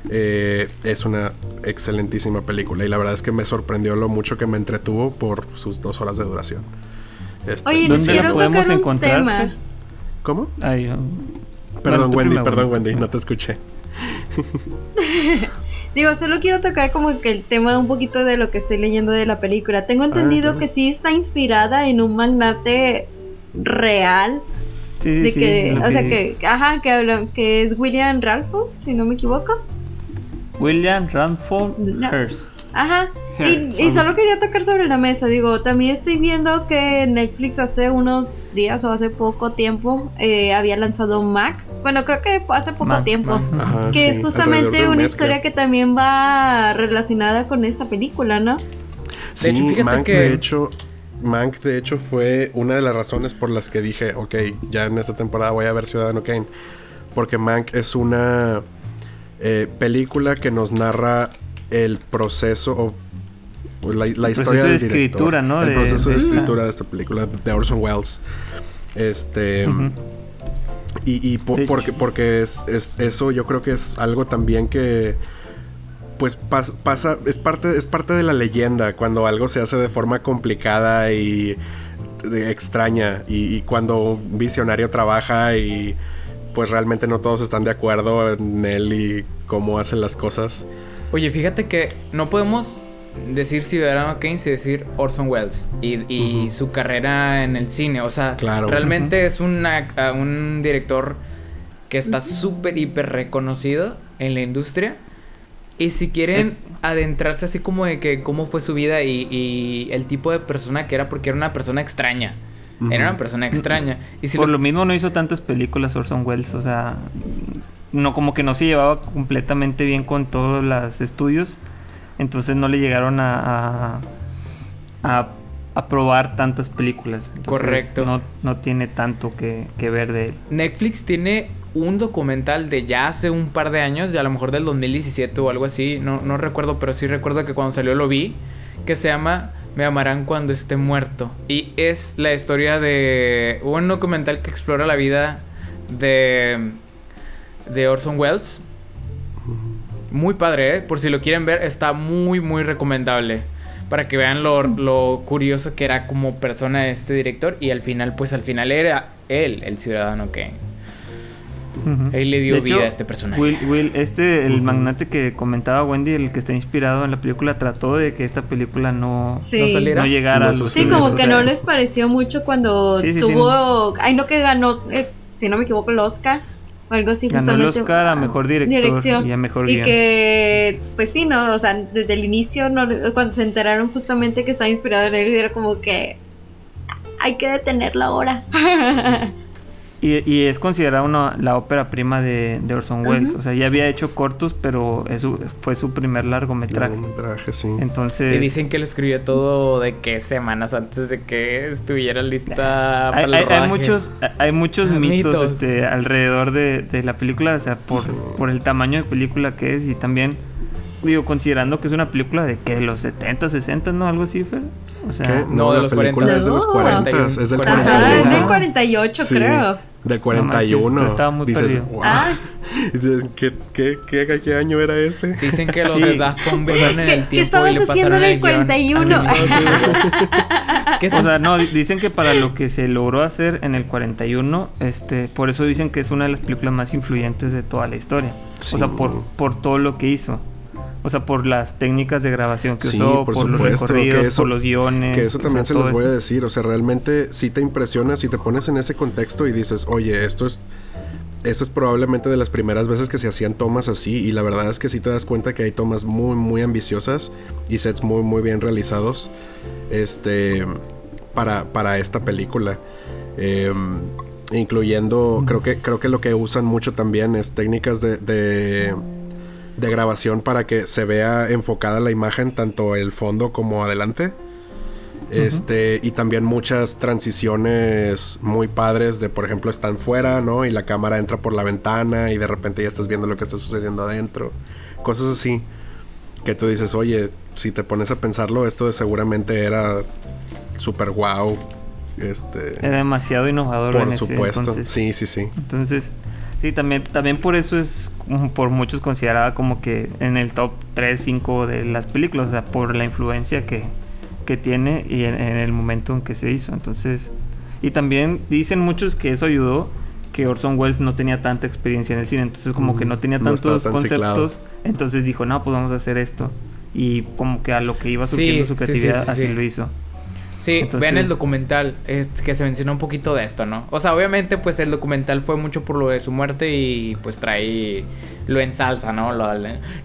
eh, es una excelentísima película. Y la verdad es que me sorprendió lo mucho que me entretuvo por sus dos horas de duración. Este, Oye, ¿dónde la podemos encontrar? Tema. ¿Cómo? Ay, um... Perdón, bueno, Wendy, perdón, Wendy, no te escuché. [laughs] Digo, solo quiero tocar como que el tema un poquito de lo que estoy leyendo de la película. Tengo entendido ah, que sí está inspirada en un magnate real. Sí, sí, de sí, que, o sea que, ajá, que, habla, que es William Ralph, si no me equivoco. William Randolph Hearst. Ajá. Y, y, solo quería tocar sobre la mesa. Digo, también estoy viendo que Netflix hace unos días o hace poco tiempo eh, había lanzado Mac. Bueno, creo que hace poco Mac, tiempo. Mac. Ajá, que sí, es justamente un una mes, historia creo. que también va relacionada con esta película, ¿no? Sí, hecho, fíjate Mank, que- de hecho, Mank, de hecho, fue una de las razones por las que dije, ok, ya en esta temporada voy a ver Ciudadano Kane. Porque Mank es una eh, película que nos narra el proceso o pues, la, historia de del escritura, director. ¿no? El De- proceso de, de- escritura de esta película de Orson Welles. Este. Y, y po- De porque, hecho. porque es, es- eso yo creo que es algo también que pues pas- pasa, es parte, es parte de la leyenda cuando algo se hace de forma complicada y extraña y, y cuando un visionario trabaja y pues realmente no todos están de acuerdo en él y cómo hacen las cosas. Oye, fíjate que no podemos decir Ciudadano Kane sin decir Orson Welles y, y su carrera en el cine. O sea, Claro. realmente es una- un director que está súper, hiper reconocido en la industria. Y si quieren Es- adentrarse así como de que cómo fue su vida y, y el tipo de persona que era, porque era una persona extraña. Era una persona extraña. Y si Por lo- lo mismo no hizo tantas películas Orson Welles, o sea, no como que no se llevaba completamente bien con todos los estudios, entonces no le llegaron a a, a- a probar tantas películas. Entonces, Correcto. No, no tiene tanto que, que ver de él. Netflix tiene un documental de ya hace un par de años, ya a lo mejor del 2017 o algo así, no, no recuerdo, pero sí recuerdo que cuando salió lo vi, que se llama Me amarán cuando esté muerto. Y es la historia de un documental que explora la vida de, de Orson Welles. Muy padre, ¿eh? por si lo quieren ver, está muy, muy recomendable. Para que vean lo, lo curioso que era como persona este director. Y al final, pues al final era él, el ciudadano que... Él le dio De vida hecho, a este personaje. Will, Will, este, el magnate que comentaba Wendy, el que está inspirado en la película, trató de que esta película no, Sí. ¿No saliera? no llegara a los Sí, como o que sea, no les pareció mucho cuando Sí, sí, sí. tuvo. Ay, no, que ganó, eh, si no me equivoco, el Oscar o algo así, Ganó el. Oscar a mejor director dirección. y a mejor Y que, pues sí, ¿no? O sea, desde el inicio, no, cuando se enteraron justamente que estaba inspirado en él, era como que. Hay que detenerlo ahora. [laughs] Y, y es considerada una, la ópera prima de, de Orson Welles. O sea, ya había hecho cortos, pero es su- fue su primer largometraje. Largometraje, sí. Entonces, Y dicen que lo escribió todo de que semanas antes de que estuviera lista para hay, el hay- hay muchos, hay muchos mitos, Mitos. este, alrededor de, de la película, o sea, por, Sí. por el tamaño de película que es y también, digo, considerando que es una película de que de los 70, 60, ¿no? Algo así, Fer. O sea, ¿Qué? No, de la los película 40. es de los No. 40, es del Ajá, Ajá, 41. es del Ah. 48, Sí, Del No manches, 41. estaba muy Dices, perdido. "Wow". Ah. [laughs] ¿Qué, qué, qué, qué año era ese? Dicen que los [laughs] Sí. de Daft Punk en ¿Qué- el qué tiempo estabas y le haciendo en el el guion al 41? Vinicius Juniors. ¿Qué O sea, no, di- dicen que para lo que se logró hacer en el 41, este, por eso dicen que es una de las películas más influyentes de toda la historia. Sí. O sea, por, por todo lo que hizo. O sea, por las técnicas de grabación que Sí, usó, por por, los supuesto, recorridos, eso- por los guiones. Que eso o también sea, se los voy a decir. O sea, realmente sí te impresiona si te pones en ese contexto y dices, oye, esto es. Esto es probablemente de las primeras veces que se hacían tomas así. Y la verdad es que sí te das cuenta que hay tomas muy, muy ambiciosas y sets muy, muy bien realizados. Este. Para, para esta película. Em, incluyendo. Creo que, creo que lo que usan mucho también es técnicas de- de de grabación para que se vea enfocada la imagen, tanto el fondo como adelante. Este, y también muchas transiciones muy padres de, por ejemplo, están fuera, ¿no? Y la cámara entra por la ventana y de repente ya estás viendo lo que está sucediendo adentro. Cosas así. Que tú dices, oye, si te pones a pensarlo, esto de seguramente era súper wow. Este, Era demasiado innovador en por ese supuesto. entonces. Sí, sí, sí. Entonces, sí, también, también por eso es como por muchos considerada como que en el top 3, 5 de las películas, o sea, por la influencia que, que tiene y en, en el momento en que se hizo. Entonces, y también dicen muchos que eso ayudó que Orson Welles no tenía tanta experiencia en el cine, entonces como que no tenía No estaba tantos ciclado. conceptos, entonces dijo, no, pues vamos a hacer esto. Y como que a lo que iba Sí, surgiendo su sí, sí, creatividad, sí, así sí. lo hizo. Sí, Entonces- vean el documental, es que se menciona un poquito de esto, ¿no? O sea, obviamente, pues el documental fue mucho por lo de su muerte y pues trae lo ensalza, ¿no? Lo-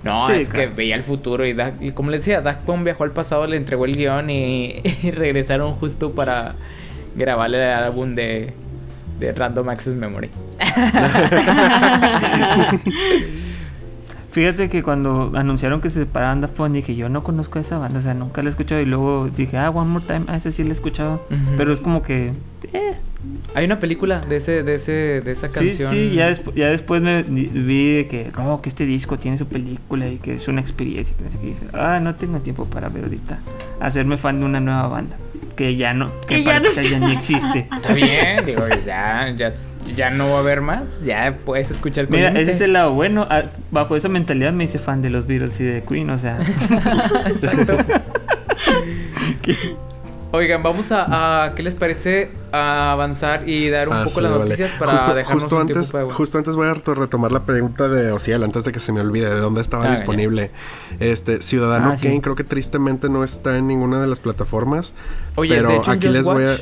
no, Sí, es que veía el futuro y, como le decía, Dak Pong viajó al pasado, le entregó el guion y, [laughs] y regresaron justo para grabarle el álbum de, de Random Access Memory. [laughs] [laughs] Fíjate que cuando anunciaron que se separaban Daft Punk, dije, yo no conozco a esa banda, o sea, nunca la he escuchado. Y luego dije, ah, One More Time, ah, ese sí la he escuchado. Pero es como que, eh. Hay una película de ese, de ese, de esa Sí, canción. sí, ya, despu- ya después me vi de que, no, que este disco tiene su película y que es una experiencia. Que no sé qué. Ah, no tengo tiempo para ver ahorita. Hacerme fan de una nueva banda. Que ya no, que, Que ya no ya ni existe. [laughs] Está bien, digo, ya, ya, ya no va a haber más. Ya puedes escuchar Mira, ese es el lado bueno. ah, Bajo esa mentalidad me hice fan de los Beatles y de Queen, o sea. [laughs] Exacto. [laughs] Oigan, vamos a, a- ¿Qué les parece a avanzar y dar un Ah, poco sí, las vale. noticias para justo, dejarnos justo un antes, tiempo para- justo antes voy a reto- retomar la pregunta de Ociel antes de que se me olvide de dónde estaba Ah, disponible. Este Ciudadano Ah, sí. Kane creo que tristemente no está en ninguna de las plataformas. Oye, pero de hecho, aquí les voy a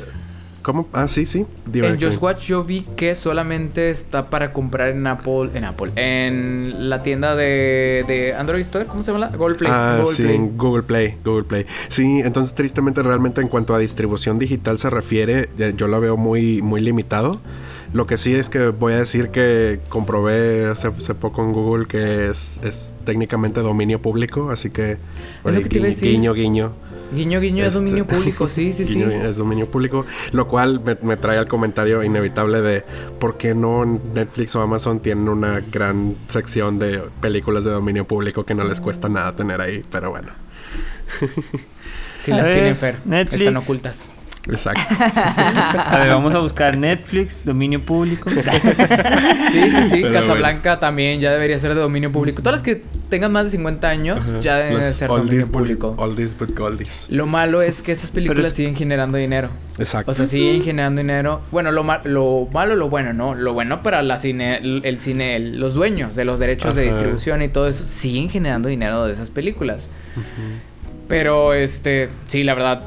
¿Cómo? Ah, sí, sí. Dime, En Just. Watch yo vi que solamente está para comprar en Apple, en Apple, en la tienda de, de Android Store, ¿cómo se llama? la? Google Play. Ah, Google sí, Play. en Google Play, Google Play. Sí, entonces tristemente realmente en cuanto a distribución digital se refiere, yo lo veo muy, muy limitado. Lo que sí es que voy a decir que comprobé hace, hace poco en Google que es, es técnicamente dominio público, así que Es lo que te iba a decir. guiño, guiño. Guiño, es Este- dominio público, sí, sí, [laughs] sí. Es dominio público, lo cual me, me trae al comentario inevitable de por qué no Netflix o Amazon tienen una gran sección de películas de dominio público que no les cuesta nada tener ahí, pero bueno. Sí las tienen, Fer. Netflix. Están ocultas. Exacto. [laughs] A ver, vamos a buscar Netflix, dominio público. Sí, sí, sí. Pero Casablanca también ya debería ser de dominio público. Todas las que tengan más de 50 años ya deben de Los ser dominio oldies, público. Oldies but goldies. Lo malo es que esas películas es- siguen generando dinero. Exacto. O sea, siguen generando dinero. Bueno, lo, ma- lo malo, lo bueno, ¿no? Lo bueno para la cine, el, cine, el- los dueños de los derechos de distribución y todo eso, siguen generando dinero de esas películas. Pero, este, sí, la verdad,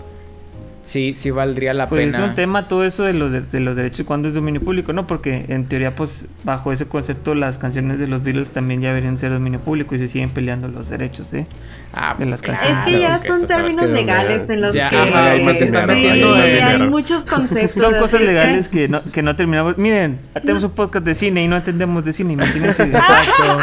sí, sí valdría la Pues pena. es un tema todo eso de los, de, de los derechos cuando es dominio público, ¿no? Porque en teoría, pues, bajo ese concepto, las canciones de los Beatles también ya deberían ser dominio público y se siguen peleando los derechos, ¿eh? Ah, de pues las claro. canciones. Es que ya son términos legales en los Ya, que ajá, se están sí, metiendo sí, de hay muchos conceptos. Son cosas es que- legales que no, que no terminamos. Miren, tenemos un podcast de cine y no entendemos de cine, imagínense. [laughs] Exacto.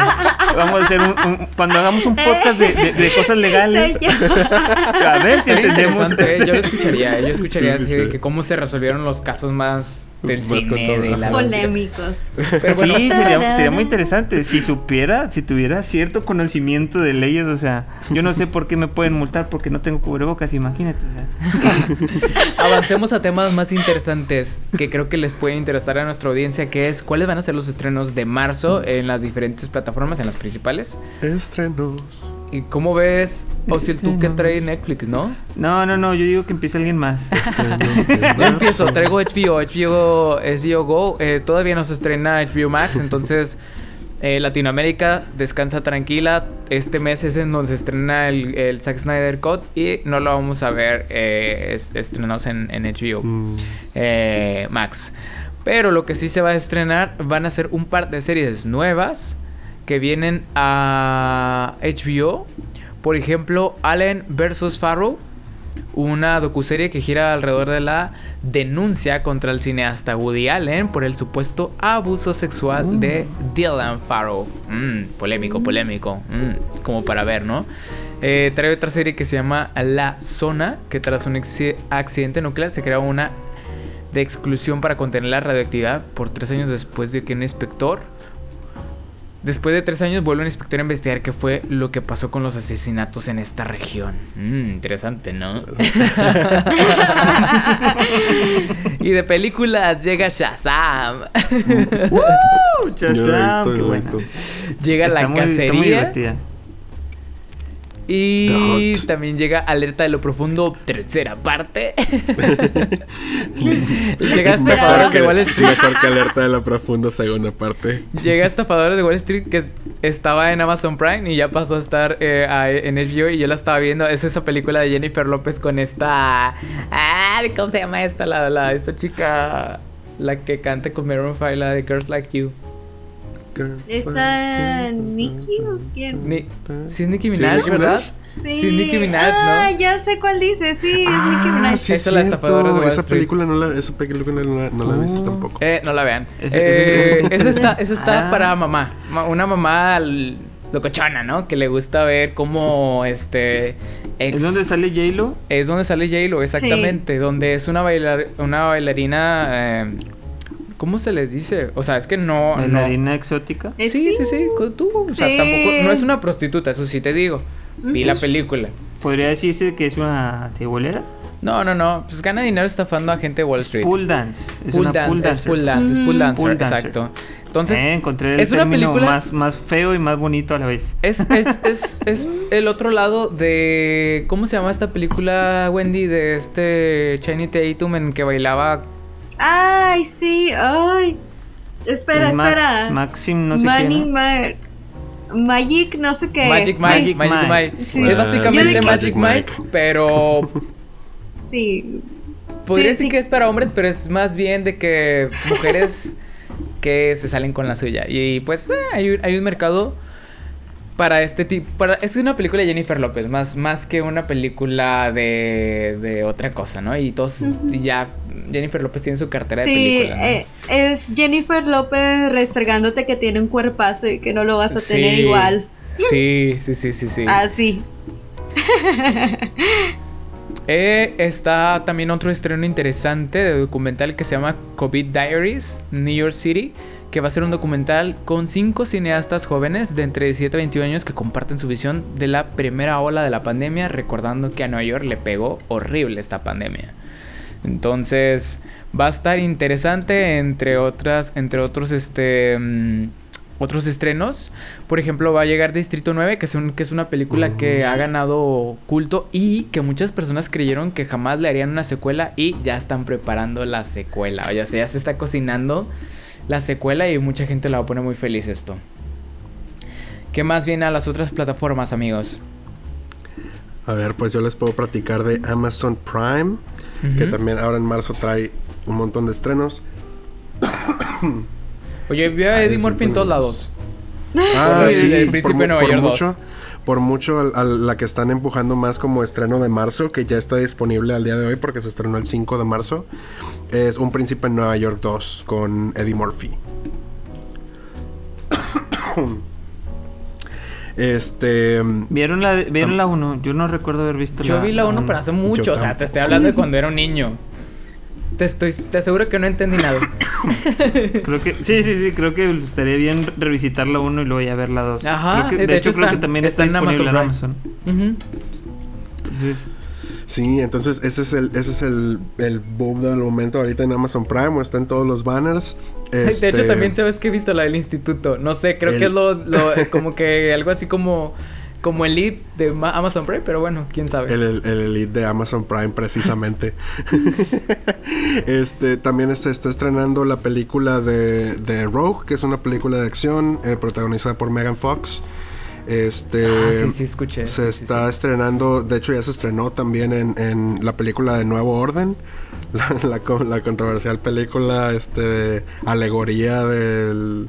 Vamos a hacer un, un- cuando hagamos un podcast de, de- de cosas legales, [laughs] a ver si entendemos. ¿eh? este- Yo lo escucharía, yo [laughs] escucharía Sí, así sí. de que cómo se resolvieron los casos más del Más cine, todo, de la. Polémicos. Pero bueno, sí, sería, sería muy interesante. Si supiera, si tuviera cierto conocimiento de leyes, o sea, yo no sé por qué me pueden multar porque no tengo cubrebocas, imagínate. O sea. [laughs] Avancemos a temas más interesantes que creo que les puede interesar a nuestra audiencia, que es cuáles van a ser los estrenos de marzo en las diferentes plataformas, en las principales. Estrenos. ¿Y cómo ves, o si el tú que trae Netflix, no? No, no, no, yo digo que empiece alguien más. Estrenos [laughs] empiezo, traigo HBO, HBO, HBO Go, eh, todavía no se estrena HBO Max, [laughs] entonces eh, Latinoamérica descansa tranquila, este mes es en donde se estrena el, el Zack Snyder Cut y no lo vamos a ver eh, es- estrenados en, en HBO Mm, Max. Pero lo que sí se va a estrenar van a ser un par de series nuevas que vienen a HBO. Por ejemplo, Allen vs. Farrow, una docuserie que gira alrededor de la denuncia contra el cineasta Woody Allen por el supuesto abuso sexual de Dylan Farrow. Mm, polémico, polémico. Mm, como para ver, ¿no? Eh, trae otra serie que se llama La Zona, que tras un acci- accidente nuclear se crea una de exclusión para contener la radioactividad por tres años después de que un inspector... Después de tres años vuelve un inspector a investigar qué fue lo que pasó con los asesinatos en esta región. Mm, interesante, ¿no? [laughs] y de películas llega Shazam. [laughs] Yo lo he Shazam, visto, qué visto. llega Está la muy, está muy cacería. Y también llega Alerta de lo Profundo, tercera parte. [laughs] llega Es Estafadores de Wall Street. Mejor que alerta de la profunda segunda parte. Llega Estafadores de Wall Street que estaba en Amazon Prime y ya pasó a estar eh, a- en HBO y yo la estaba viendo. Es esa película de Jennifer López con esta... Ah, ¿Cómo se llama esta? La, la, esta chica... La que canta con Maroon 5, la de Girls Like You. ¿Está Nicky o quién? Ni- sí es Nicki Minaj, Nicki ¿verdad? Minaj. Sí. Sí, Nicki Minaj, ¿no? Ah, ya sé cuál dice. Sí, es Nicki Ah, Minaj. sí, es Esa es la estafadora de Wall Esa Street. película no la, esa película no la, no la he visto Oh. tampoco. Eh, no la vean. Eh, ese- esa está, esa está Ah. para mamá. Ma- Una mamá al- locochona, ¿no? Que le gusta ver cómo este ¿Es donde sale J-Lo? Es donde sale J-Lo, exactamente. Donde es una, bailar una bailarina. Eh, ¿Cómo se les dice? O sea, es que no. ¿Bailarina exótica? Sí, sí, sí, sí. Tú, o sea, tampoco. No es una prostituta, eso sí te digo. Vi la película. ¿Podría decirse que es una tibolera? No, no, no. Pues gana dinero estafando a gente de Wall Street. Pool dance. Es pool, dance, pool Es pool dance. Es pool dancer. Exacto. Entonces, eh, encontré el es una película más, más feo y más bonito a la vez. Es, es, es, es el otro lado de. ¿Cómo se llama esta película, Wendy? De este Channing Tatum en que bailaba. Ay, sí. Ay. Espera, espera. Maxim, no sé qué. Magic, no sé qué. Magic Mike, Magic Mike. Es básicamente Magic Mike, pero. [laughs] Sí. Podría decir que es para hombres, pero es más bien de que mujeres que se salen con la suya. Y pues eh, hay, hay, un mercado para este tipo. Para, es una película de Jennifer López, más, más que una película de, de otra cosa, ¿no? Y todos ya Jennifer López tiene su cartera de película. ¿no? Eh, es Jennifer López restregándote que tiene un cuerpazo y que no lo vas a tener igual. Sí, sí, sí, sí, sí. Así. [laughs] Eh, está también otro estreno interesante de documental que se llama COVID Diaries, New York City, que va a ser un documental con cinco cineastas jóvenes de entre 17 y 21 años que comparten su visión de la primera ola de la pandemia, recordando que a Nueva York le pegó horrible esta pandemia. Entonces, va a estar interesante entre otras, entre otros, este... Mm, otros estrenos. Por ejemplo, va a llegar Distrito 9, que es, que es una película que ha ganado culto y que muchas personas creyeron que jamás le harían una secuela y ya están preparando la secuela. O ya se, ya se está cocinando la secuela y mucha gente la va a poner muy feliz esto. ¿Qué más viene a las otras plataformas, amigos? A ver, pues yo les puedo platicar de Amazon Prime, que también ahora en marzo trae un montón de estrenos. [coughs] Oye, vi a Eddie Murphy en todos lados. Ah, sí, el príncipe de Nueva York mucho, Por mucho a, la que están empujando más como estreno de marzo, que ya está disponible al día de hoy porque se estrenó el 5 de marzo, es Un príncipe en Nueva York 2 con Eddie Murphy. [coughs] Este. ¿Vieron la, ¿vieron la 1? Yo no recuerdo haber visto Yo la vi la 1, pero hace mucho. O sea, te estoy hablando de cuando era un niño. Te estoy, te aseguro que no entendí nada. [coughs] creo que, sí, sí, sí, creo que estaría bien revisitar la 1 y luego ya ver la 2. Ajá, de, hecho, creo que también está, en Amazon. En Amazon. Entonces, Sí, entonces ese es el, ese es el, el boom del momento ahorita en Amazon Prime, está en todos los banners. De hecho, este, también sabes que he visto la del instituto. No sé, creo que es lo, lo como que algo así como como el lead de Amazon Prime, pero bueno, quién sabe. El, el, lead de Amazon Prime, precisamente. [laughs] este también se está estrenando la película de, de Rogue, que es una película de acción eh, protagonizada por Megan Fox. Este, ah, sí, sí, escuché. Se está estrenando, de hecho ya se estrenó también en, en la película de Nuevo Orden, [laughs] la, la, controversial película, este, alegoría del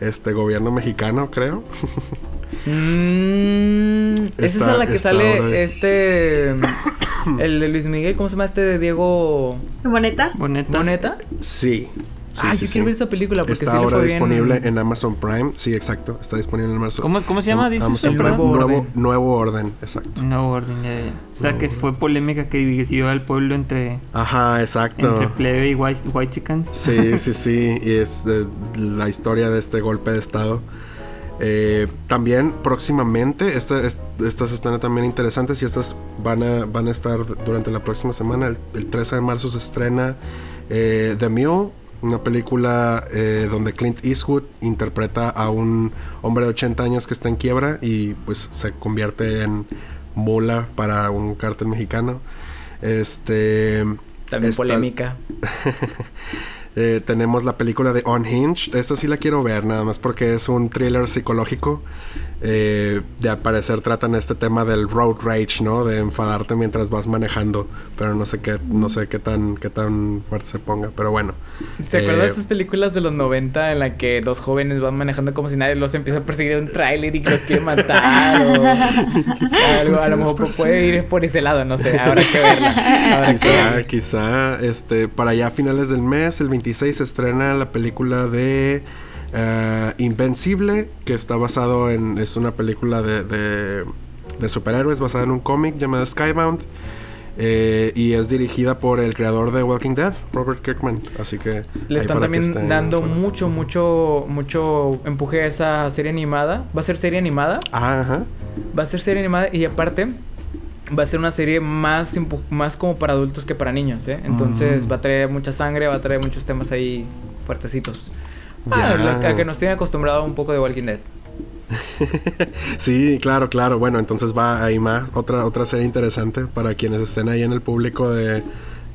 este gobierno mexicano, creo. [laughs] Mm, esa es la que sale este. [coughs] el de Luis Miguel, ¿cómo se llama este de Diego? ¿Boneta? ¿Boneta? ¿Boneta? Sí. Sí, ah, sí, quiero ver esa película porque está ahora disponible en Amazon Prime. Sí, exacto. Está disponible en Amazon. ¿Cómo, cómo se llama? Amazon Prime. Nuevo, orden. Nuevo, orden, exacto. Nuevo orden, ya, ya. O sea, que fue polémica que dividió al pueblo entre. Ajá, exacto. Entre plebe y white, white chickens. Sí, sí, sí. y es eh, la historia de este golpe de estado. Eh, también próximamente, estas están también interesantes y estas van a, van a estar durante la próxima semana. El, 13 de marzo se estrena eh, The Mule, una película eh, donde Clint Eastwood interpreta a un hombre de 80 años que está en quiebra y pues se convierte en mula para un cártel mexicano. Este. También polémica. [laughs] Eh, tenemos la película de Unhinged. Esta sí la quiero ver, nada más porque es un thriller psicológico. Eh, de aparecer tratan este tema del road rage, ¿no? De enfadarte mientras vas manejando. Pero no sé qué, no sé qué tan, qué tan fuerte se ponga. Pero bueno. ¿Se acuerdan de eh, esas películas de los 90 en la que dos jóvenes van manejando como si nadie los empieza a perseguir un tráiler y que los quiere matar? o [laughs] algo, a lo mejor puede ir por ese lado, no sé. Habrá que verla. quizá, quizá, este, para ya finales del mes, el 26 se estrena la película de Eh, Invencible, que está basado en. Es una película de, de, de superhéroes basada en un cómic llamado Skybound. Eh, y es dirigida por el creador de Walking Dead, Robert Kirkman. Así que. Le están también estén- dando bueno. mucho, mucho, mucho empuje a esa serie animada. ¿Va a ser serie animada? Ah, ajá. Va a ser serie animada y aparte va a ser una serie más, más como para adultos que para niños, ¿eh? Entonces Mm. va a traer mucha sangre, va a traer muchos temas ahí fuertecitos. Ya. Ah, la- que nos tiene acostumbrado un poco de Walking Dead. [laughs] Sí, claro, claro. Bueno, entonces va ahí más. Otra, otra serie interesante para quienes estén ahí en el público de,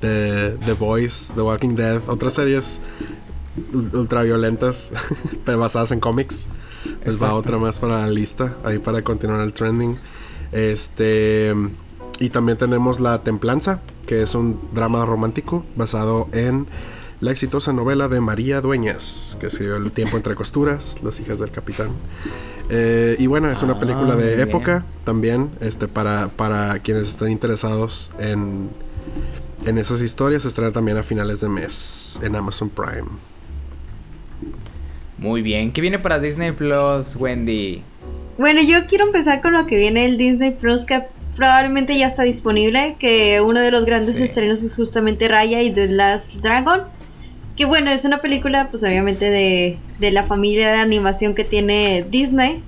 de The Boys, The Walking Dead. Otras series ul- ultraviolentas [laughs] pero basadas en cómics. Pues va otra más para la lista, ahí para continuar el trending. Este. Y también tenemos La Templanza, que es un drama romántico basado en la exitosa novela de María Dueñas, que escribió El tiempo entre costuras, Las hijas del capitán. Eh, y bueno, es una Ah, película de bien. época también, este, para, para quienes estén interesados en, en esas historias, estrena también a finales de mes en Amazon Prime. Muy bien. ¿Qué viene para Disney Plus, Wendy? Bueno, yo quiero empezar con lo que viene el Disney Plus, que probablemente ya está disponible, que uno de los grandes Sí. estrenos es justamente Raya y The Last Dragon. Que bueno, es una película, pues obviamente de, de la familia de animación que tiene Disney.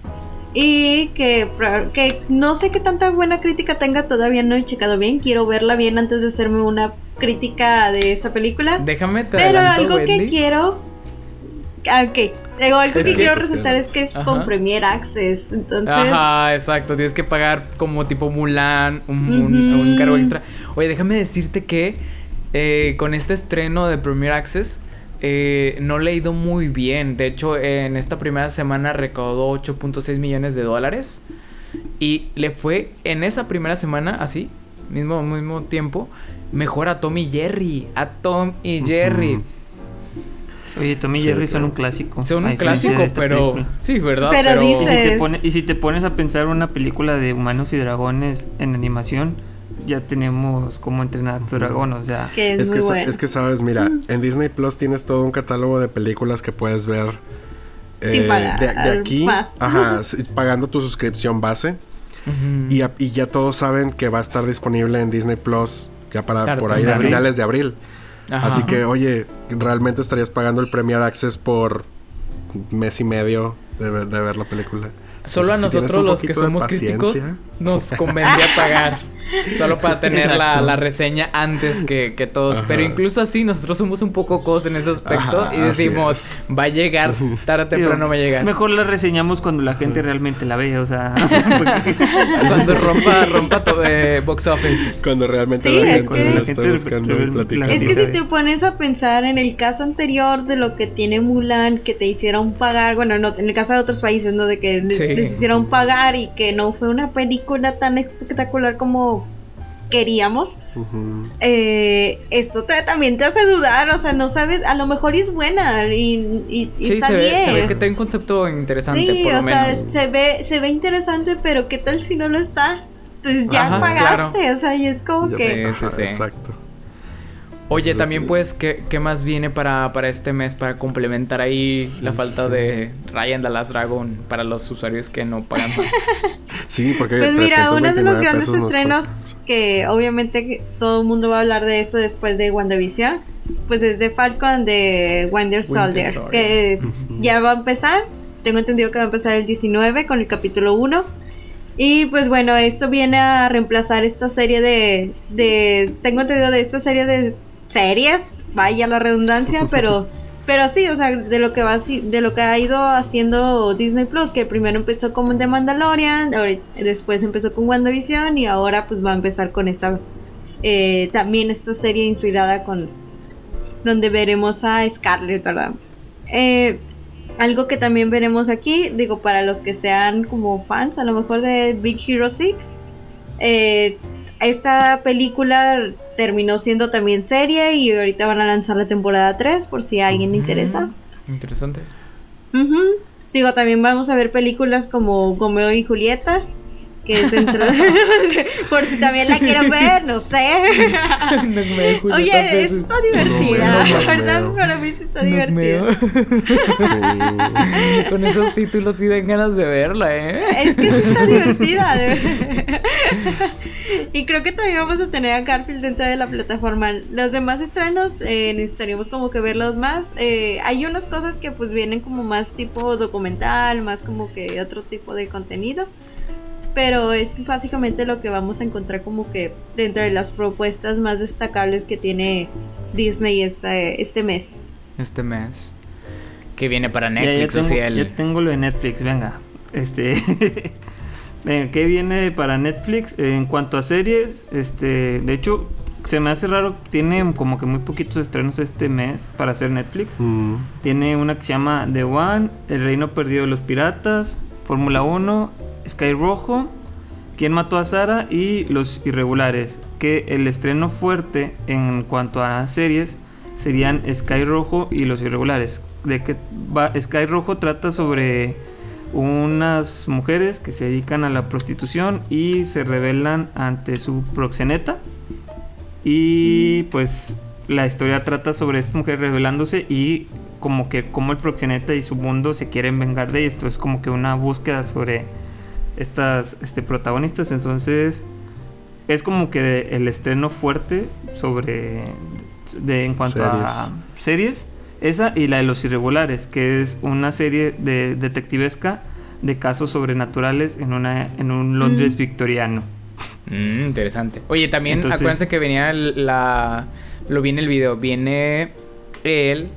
Y que, que no sé qué tanta buena crítica tenga, todavía no he checado bien. Quiero verla bien antes de hacerme una crítica de esta película. Déjame te Pero adelanto, algo que quiero. Ah, Ok. Digo, algo Es que que- quiero resaltar es que es Ajá. con Premier Access. Entonces. Ajá, exacto. Tienes que pagar como tipo Mulan, un, un cargo extra. Oye, déjame decirte que eh, con este estreno de Premier Access eh, no le ha ido muy bien. De hecho, en esta primera semana recaudó 8.6 millones de dólares. Y le fue en esa primera semana, así, mismo, mismo tiempo, mejor a Tom y Jerry. A Tom y Jerry. Oye, Tommy y Sí, Jerry son un clásico. Son un clásico, pero. película. Sí, ¿verdad? Pero Y si, te pone- y si te pones a pensar una película de humanos y dragones en animación, ya tenemos cómo entrenar a tu dragón, o sea... que es, Es muy que, bueno. es que sabes, mira, en Disney Plus tienes todo un catálogo de películas que puedes ver eh, Sin pagar de, de aquí, más. [laughs] ajá, pagando tu suscripción base Ujú. y, a- y ya todos saben que va a estar disponible en Disney Plus ya para Claro, por ahí a finales de abril. Ajá. Así que, oye, realmente estarías pagando el Premier Access por mes y medio de, ver- de ver la película. Solo a Entonces, nosotros los que somos críticos nos convendría pagar. [laughs] Solo para tener la, reseña antes que, que todos. Ajá. Pero incluso así, nosotros somos un poco cos en ese aspecto. Ajá, y decimos, va a llegar, tarde o temprano va a llegar. Mejor la reseñamos cuando la gente realmente la ve, o sea... [laughs] porque- Cuando rompa, rompa to- eh, box office. Cuando realmente Sí, la es gente que- lo La está gente buscando re- y platicando. la- Es que si te pones a pensar en el caso anterior de lo que tiene Mulan, que te hicieron pagar, bueno, no, en el caso de otros países, ¿no? De que les, Sí. les hicieron pagar y que no fue una película tan espectacular como queríamos. Ujú. eh, esto te- también te hace dudar, o sea, no sabes, a lo mejor es buena y, y- y Sí, está se ve, bien. se ve que trae un concepto interesante, sí, por lo o sea, menos. se ve, se ve interesante, pero ¿qué tal si no lo está? Entonces ya Ajá, pagaste, o sea, y es como Ya que... Sí, ajá, sí. Exacto. Oye, Sí. también pues, ¿qué, qué más viene para, para este mes para complementar ahí Sí, la sí, falta sí. de Ryan the Last Dragon para los usuarios que no pagan más? [laughs] Sí, porque Pues mira, uno de los 329 grandes estrenos que obviamente todo el mundo va a hablar de esto después de WandaVision, pues es de Falcon de Winter Soldier, Soldier. que ya va a empezar, tengo entendido que va a empezar el 19 con el capítulo 1. Y pues bueno, esto viene a reemplazar esta serie de, de tengo entendido de esta serie de series, vaya la redundancia, [laughs] pero pero sí, o sea, de lo que va de lo que ha ido haciendo Disney Plus, que primero empezó con The Mandalorian, después empezó con WandaVision y ahora pues va a empezar con esta eh, también esta serie inspirada con donde veremos a Scarlett, ¿verdad? Eh, algo que también veremos aquí, digo, para los que sean como fans a lo mejor de Big Hero 6, eh, esta película terminó siendo también serie y ahorita van a lanzar la temporada 3 por si a alguien le interesa. Interesante. Digo, también vamos a ver películas como Romeo y Julieta, que es dentro. [laughs] Por si también la quieren ver, no sé. [laughs] Oye, está divertida. Verdad, para mí sí está divertida. Con esos títulos sí den ganas de verla, ¿eh? Es que sí está [laughs] divertida. y creo que también vamos a tener a Garfield dentro de la plataforma. Los demás estrenos eh, necesitaríamos como que verlos más. Eh, hay unas cosas que pues vienen como más tipo documental, más como que otro tipo de contenido. Pero es básicamente lo que vamos a encontrar como que dentro de las propuestas más destacables que tiene Disney este, este mes. Este mes. Que viene para Netflix. Ya, tengo, tengo lo de Netflix, venga. Este. [laughs] ¿Qué viene para Netflix? En cuanto a series, este, de hecho, se me hace raro, tiene como que muy poquitos estrenos este mes para hacer Netflix. Mm. Tiene una que se llama The One, El Reino Perdido de los Piratas, Fórmula 1, Sky Rojo, Quién mató a Sara y Los Irregulares. Que el estreno fuerte en cuanto a series serían Sky Rojo y Los Irregulares. De que va, Sky Rojo trata sobre unas mujeres que se dedican a la prostitución y se rebelan ante su proxeneta. Y pues la historia trata sobre esta mujer rebelándose y como que como el proxeneta y su mundo se quieren vengar de esto. Es como que una búsqueda sobre estas este, protagonistas. Entonces es como que el estreno fuerte sobre de, en cuanto a series esa y la de Los Irregulares, que es una serie de detectivesca de casos sobrenaturales en, una, en un Londres mm. victoriano. Mm, interesante. Oye, también acuérdense que venía la... Lo vi en el video. Viene él...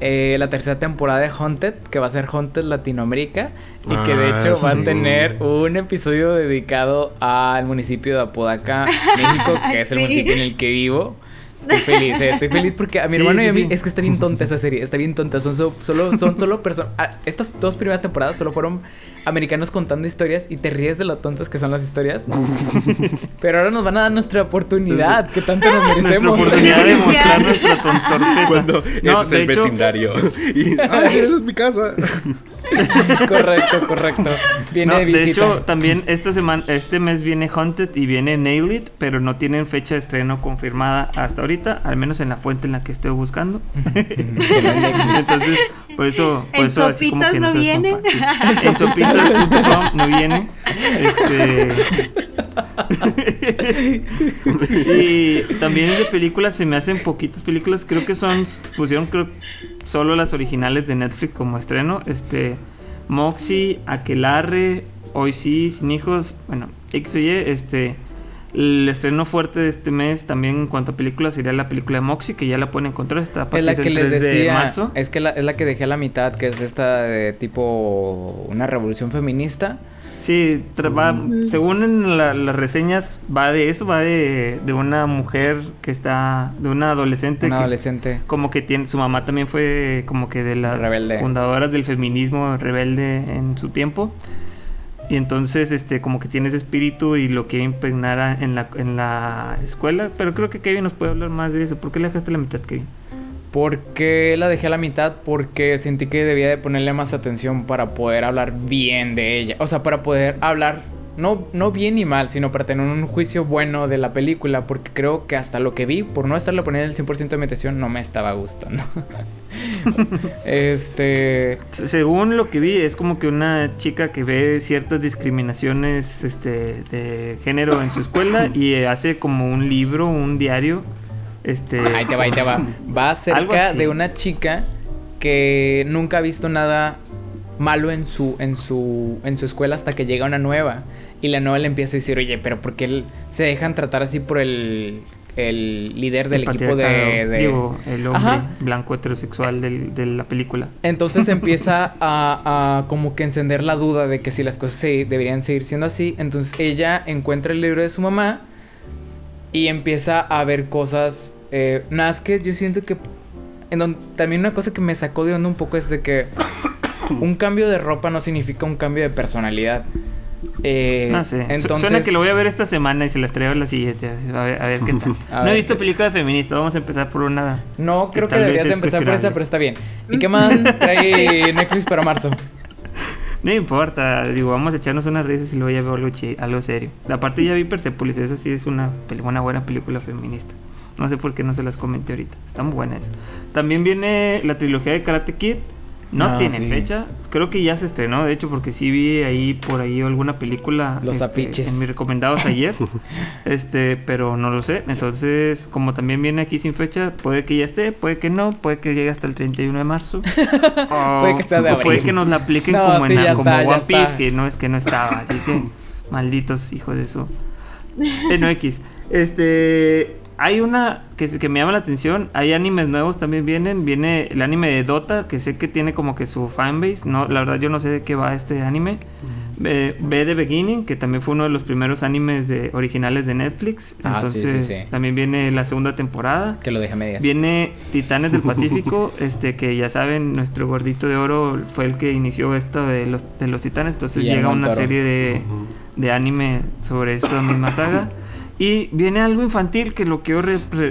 Eh, la tercera temporada de Haunted, que va a ser Haunted Latinoamérica, y que de ah, hecho va a tener un episodio dedicado al municipio de Apodaca, [laughs] México, que es el municipio en el que vivo. Estoy feliz, eh, estoy feliz porque a mi [laughs] hermano y a mí es que está bien tonta esa serie, está bien tonta. Son solo, son solo personas. Ah, estas dos primeras temporadas solo fueron americanos contando historias y te ríes de lo tontas que son las historias. [laughs] Pero ahora nos van a dar nuestra oportunidad, que tanto nos merecemos. Nuestra oportunidad de mostrar nuestra tontorpeza. Cuando no, ese es el vecindario. [laughs] Y, ah, esa es mi casa. correcto, correcto. Viene de, de, hecho, también esta semana, este mes viene Haunted y viene Nail It, pero no tienen fecha de estreno confirmada hasta ahorita, al menos en la fuente en la que estoy buscando. [laughs] [laughs] Entonces, por eso, por ¿En eso así como que no, viene? En [laughs] sopitas.com no viene. Este y también de películas se me hacen poquitas películas, creo que son pusieron creo solo las originales de Netflix como estreno, este Moxie, Aquelarre, Hoy sí, Sin Hijos, bueno, X este el estreno fuerte de este mes también en cuanto a películas sería la película de Moxie, que ya la pueden encontrar, está a partir es la que les decía, de marzo. Es que es la que dejé a la mitad, que es esta de tipo una revolución feminista. Sí, según en las reseñas va de eso, va de, de, una mujer que está, de una adolescente. Una adolescente. Como que tiene, su mamá también fue como que de las fundadoras del feminismo rebelde en su tiempo. Y entonces, este, como que tiene espíritu y lo quiere impregnar en la, en la escuela. Pero creo que Kevin nos puede hablar más de eso. ¿Por qué le dejaste la mitad, Kevin? ¿Por qué la dejé a la mitad? Porque sentí que debía de ponerle más atención para poder hablar bien de ella. O sea, para poder hablar no, no bien ni mal, sino para tener un juicio bueno de la película, porque creo que hasta lo que vi, por no estarle poniendo el 100% de mi atención, no me estaba gustando. [laughs] este... Según lo que vi, es como que una chica que ve ciertas discriminaciones este, de género en su escuela [laughs] y hace como un libro, un diario. Este, ahí te va, ahí te va. [laughs] Va acerca de una chica que nunca ha visto nada malo en su, en su, en su escuela hasta que llega una nueva. Y la le empieza a decir, oye, pero ¿por qué se dejan tratar así por el, el líder del equipo de, Digo, el hombre blanco heterosexual de la película. Entonces [laughs] empieza a, a, como que encender la duda de que si las cosas se, deberían seguir siendo así. Entonces ella encuentra el libro de su mamá y empieza a ver cosas. Eh, nada, es que yo siento que... En también una cosa que me sacó de onda un poco es de que [coughs] un cambio de ropa no significa un cambio de personalidad. Eh, no sé. Entonces... Suena que lo voy a ver esta semana y se las traigo a la siguiente. A ver, qué tal. [laughs] no he visto películas feministas. Vamos a empezar por una. No, creo que, deberías de empezar por esa, pero está bien. ¿Y qué más [laughs] trae Netflix para marzo? [laughs] No importa, digo, vamos a echarnos unas risas y luego ya veo algo, algo serio. Aparte ya vi Persepolis, esa sí es una, una buena película feminista. No sé por qué no se las comenté ahorita, está muy buena esa. También viene la trilogía de Karate Kid, no Ah, tiene sí. fecha, creo que ya se estrenó, de hecho, porque sí vi ahí por ahí alguna película Los este, en mis recomendados ayer, [laughs] este, pero no lo sé. Entonces, como también viene aquí sin fecha, puede que ya esté, puede que no, puede que llegue hasta el 31 de marzo. o, [laughs] Puede que sea de o puede abril. que nos la apliquen No, como, sí, en, como está, One Piece, que no es que no estaba, así que [laughs] malditos hijos de eso. En X. Este. Hay una que, que me llama la atención. Hay animes nuevos también vienen. Viene el anime de Dota, que sé que tiene como que su fanbase. No, la verdad yo no sé de qué va este anime. Ve ve The Beginning, que también fue uno de los primeros animes de, originales de Netflix. Ah, sí, sí, Entonces sí. también viene la segunda temporada. Que lo deje a medias. Viene Titanes del [laughs] Pacífico, este que ya saben, nuestro gordito de oro fue el que inició esto de los, de los titanes. Entonces llega una serie de, de anime sobre esta misma saga. [laughs] Y viene algo infantil que lo quiero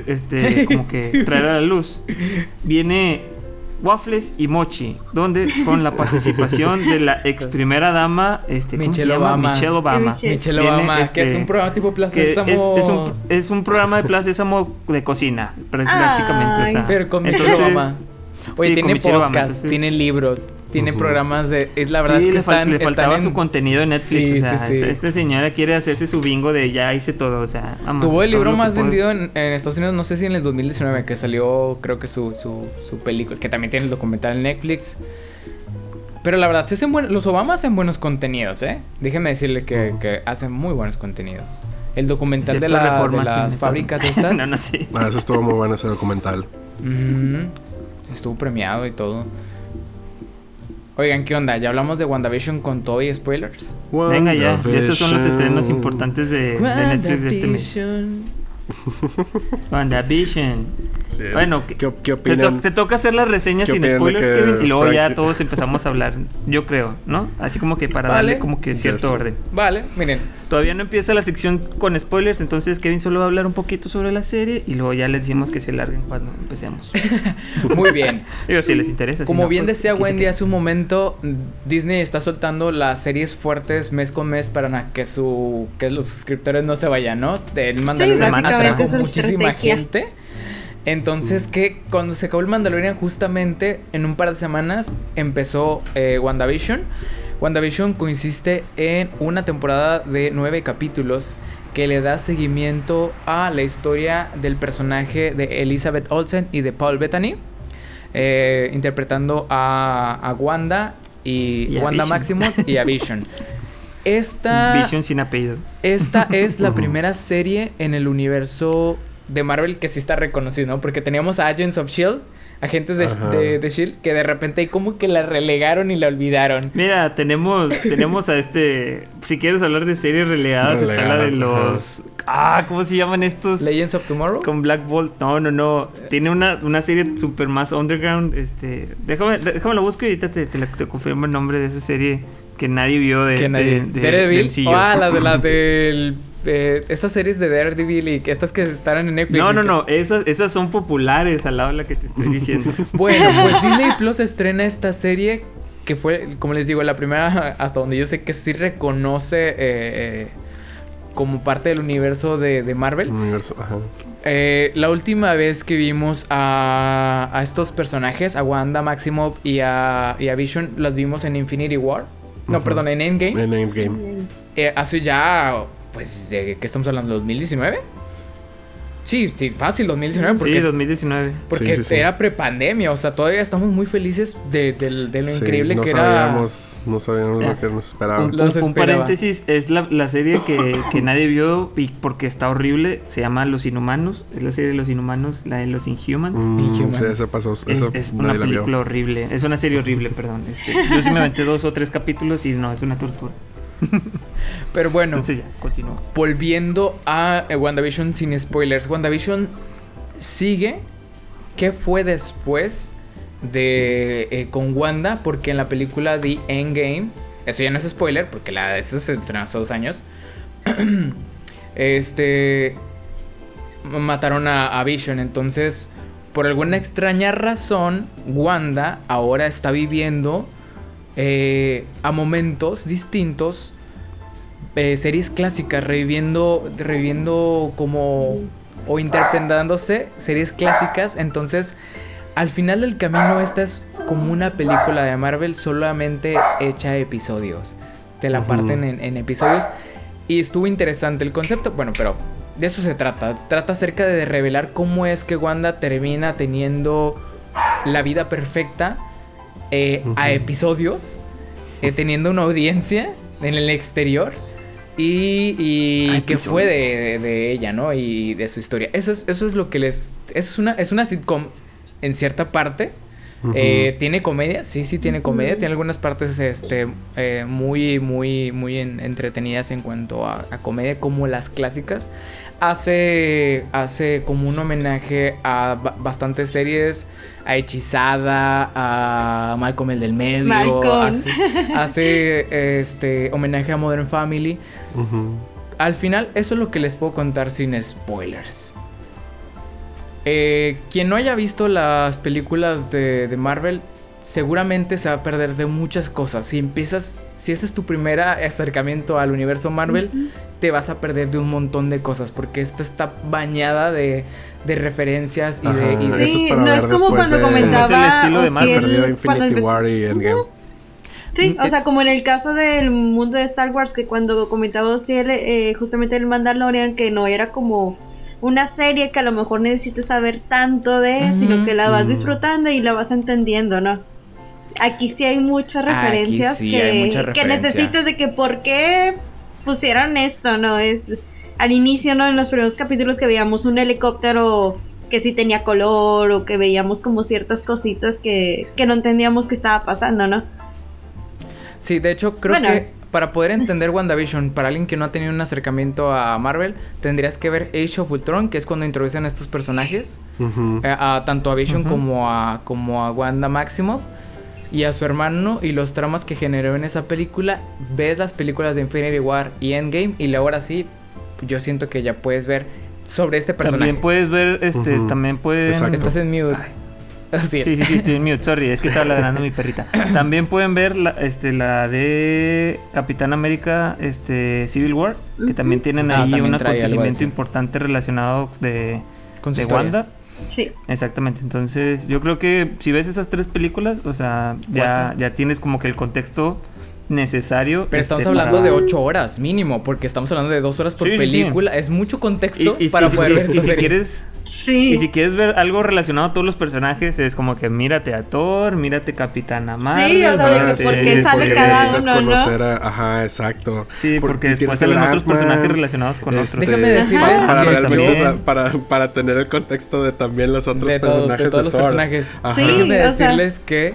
este, [laughs] como que traer a la luz. Viene Waffles y Mochi, donde con la participación de la [laughs] ex primera dama, este, ¿cómo se Michelle llama? Obama. Michelle Obama. Michelle. Viene, Obama, que este, es un programa tipo Plaza que es, Sésamo. es un, es un programa de Plaza Sésamo de cocina, pr- básicamente. o sea, Pero con Michelle entonces, Obama. Oye, sí, tiene podcast, entonces- tiene libros, tiene programas de... Es la verdad sí, es que le, fal- están, le faltaba están en- su contenido en Netflix. Sí, o sea, sí, sí. Esta, esta señora quiere hacerse su bingo de ya hice todo. O sea, vamos, Tuvo el libro más puedo. vendido en, en Estados Unidos, no sé si en el 2019, que salió creo que su, su, su película, que también tiene el documental en Netflix. Pero la verdad, sí hacen buen- los Obama hacen buenos contenidos, ¿eh? Déjeme decirle que, que hacen muy buenos contenidos. El documental de, la- de las fábricas [laughs] estas. no, no, sí. Ah, eso estuvo muy bueno ese documental. Ujú. Estuvo premiado y todo. Oigan, ¿qué onda? ¿Ya hablamos de WandaVision con todo y spoilers? Venga ya, y esos son los estrenos importantes de, de Netflix de este mes. [laughs] WandaVision. Sí. Bueno, ¿qué- ¿qué, qué Te, to- opinan? te toca hacer la reseña ¿Qué sin spoilers, que Kevin, y luego ya todos empezamos a hablar, yo creo, ¿no? Así como que para Vale. darle como que cierto Yes. orden. Vale, miren. Todavía no empieza la sección con spoilers, entonces Kevin solo va a hablar un poquito sobre la serie y luego ya les decimos que se larguen cuando empecemos. [laughs] Muy bien. [laughs] Digo, si les interesa. si Como no, bien pues, decía Wendy hace un momento, Disney está soltando las series fuertes mes con mes para que su que los suscriptores no se vayan, ¿no? El básicamente atrajo es su muchísima estrategia. gente. Entonces que cuando se acabó el Mandalorian justamente en un par de semanas empezó eh, WandaVision. WandaVision consiste en una temporada de nueve capítulos que le da seguimiento a la historia del personaje de Elizabeth Olsen y de Paul Bettany, eh, interpretando a, a Wanda y, Wanda. Maximoff y a Vision. [laughs] Esta, Vision sin apellido. esta [laughs] es la primera serie en el universo de Marvel que sí está reconocido, ¿no? Porque teníamos a Agents of Shield, agentes de, de, de Shield, que de repente como que la relegaron y la olvidaron. Mira, tenemos, [laughs] tenemos a este. Si quieres hablar de series relegadas, está la de los. Ah, ¿cómo se llaman estos? Legends of Tomorrow. Con Black Bolt. No, no, no. Tiene una, una serie super más underground. Este. Déjame, déjame la busco y ahorita te, te, la- te confirmo el nombre de esa serie que nadie vio de. que de- nadie. de- Daredevil. MCU. ah, la de la [laughs] del. eh, estas series de Daredevil y que estas que estarán en Netflix. No, no, que- no. Esas, esas son populares al lado de la que te estoy [laughs] diciendo. Bueno, pues [laughs] Disney Plus estrena esta serie que fue, como les digo, la primera hasta donde yo sé que sí reconoce eh, eh, como parte del universo de, de Marvel. Universo, ajá. Eh, la última vez que vimos a, a estos personajes, a Wanda, Maximoff y a, y a Vision, las vimos en Infinity War. No, Ujú. perdón, en Endgame. En Endgame. Eh, hace ya, pues, ¿de qué estamos hablando? ¿2019? Sí, sí, fácil, 2019. Porque Sí, 2019. porque Sí, sí, sí. era prepandemia, o sea, todavía estamos muy felices de, de- de lo Sí, increíble no que era. sabíamos, No sabíamos lo que nos esperaba. Un, paréntesis, es la, la serie que, que nadie vio y porque está horrible. Se llama Los Inhumanos. Es la serie de Los Inhumanos, la de Los Inhumans. Mm, Inhumans. sí, eso pasó. Es, Eso es una película horrible. Es una serie horrible, perdón. Este, yo sí me aventé dos o tres capítulos y no, es una tortura. [laughs] Pero bueno, Entonces ya, continúa. volviendo a eh, WandaVision sin spoilers. WandaVision sigue. ¿Qué fue después de eh, con Wanda? Porque en la película The Endgame, eso ya no es spoiler, porque la, eso se estrenó hace dos años. [clears throat] este. Mataron a, a Vision. Entonces, por alguna extraña razón, Wanda ahora está viviendo eh, a momentos distintos eh, series clásicas, reviviendo, reviviendo como o interpretándose series clásicas. Entonces, al final del camino, esta es como una película de Marvel solamente hecha episodios. Te la parten en, en episodios. Y estuvo interesante el concepto. Bueno, pero de eso se trata. Trata acerca de revelar cómo es que Wanda termina teniendo la vida perfecta eh, a episodios, eh, teniendo una audiencia en el exterior. Y, y episodios. fue de, de- de ella, ¿no? Y de su historia. Eso es, eso es lo que les... Eso es una, es una sitcom en cierta parte. Eh, ¿Tiene comedia? Sí, sí tiene comedia. Tiene algunas partes este, eh, muy, muy, muy en- entretenidas en cuanto a, a comedia, como las clásicas. Hace, hace como un homenaje a ba- bastantes series, a Hechizada, a Malcolm el del medio. Malcolm. Hace, hace, este, homenaje a Modern Family. Al final, eso es lo que les puedo contar sin spoilers. Eh, quien no haya visto las películas de, de Marvel, seguramente se va a perder de muchas cosas. Si empiezas, si ese es tu primer acercamiento al universo Marvel, te vas a perder de un montón de cosas, porque esta está bañada de, de referencias y de... Ajá. y de- Eso Sí, es para no ver es como cuando de- comentaba el estilo de Marvel, cuando Infinity empezó- War y Endgame. Sí, Mm, o sea, como en el caso del mundo de Star Wars, que cuando comentaba Ociel, eh, justamente el Mandalorian, que no era como una serie que a lo mejor necesites saber tanto de, Ujú. sino que la vas Mm. disfrutando y la vas entendiendo, ¿no? Aquí sí hay muchas referencias sí que, hay mucha que referencia. necesitas de que por qué pusieron esto, ¿no? Es al inicio, ¿no? En los primeros capítulos que veíamos un helicóptero que sí tenía color o que veíamos como ciertas cositas que, que no entendíamos que estaba pasando, ¿no? Sí, de hecho, creo Bueno. que para poder entender WandaVision, para alguien que no ha tenido un acercamiento a Marvel, tendrías que ver Age of Ultron, que es cuando introducen a estos personajes. Eh, a, tanto a Vision como a como a Wanda Maximoff y a su hermano y los tramas que generó en esa película. Ves las películas de Infinity War y Endgame y ahora sí, yo siento que ya puedes ver sobre este personaje. También puedes ver, este, también pueden... Exacto. Estás en mute. Así. [laughs] Sí, sí, sí, estoy en mute, sorry, es que estaba ladrando mi perrita. [coughs] También pueden ver la, este, la de Capitán América, este, Civil War, que también tienen Ah, ahí también un acontecimiento importante relacionado de, Con de historia. Wanda. Sí. Exactamente, entonces yo creo que si ves esas tres películas, o sea, ya, ya tienes como que el contexto necesario. Pero este, estamos hablando para- de 8 horas mínimo, porque estamos hablando de 2 horas por Sí, sí, sí. película. Es mucho contexto Y, y- para y poder y- ver y si quieres Sí. y si quieres ver algo relacionado a todos los personajes es como que mírate a Thor, mírate Capitana Marvel, Sí, o sea, de que mírate- por qué sale porque cada uno, ¿no? conocer a- Ajá, exacto. Sí, Por- porque después salen otros personajes relacionados con este, otros. Déjame decirles para, realmente, también- o sea, para, para tener el contexto de también los otros de, todo- personajes de todos los personajes. Ajá. Sí, sea- decirles que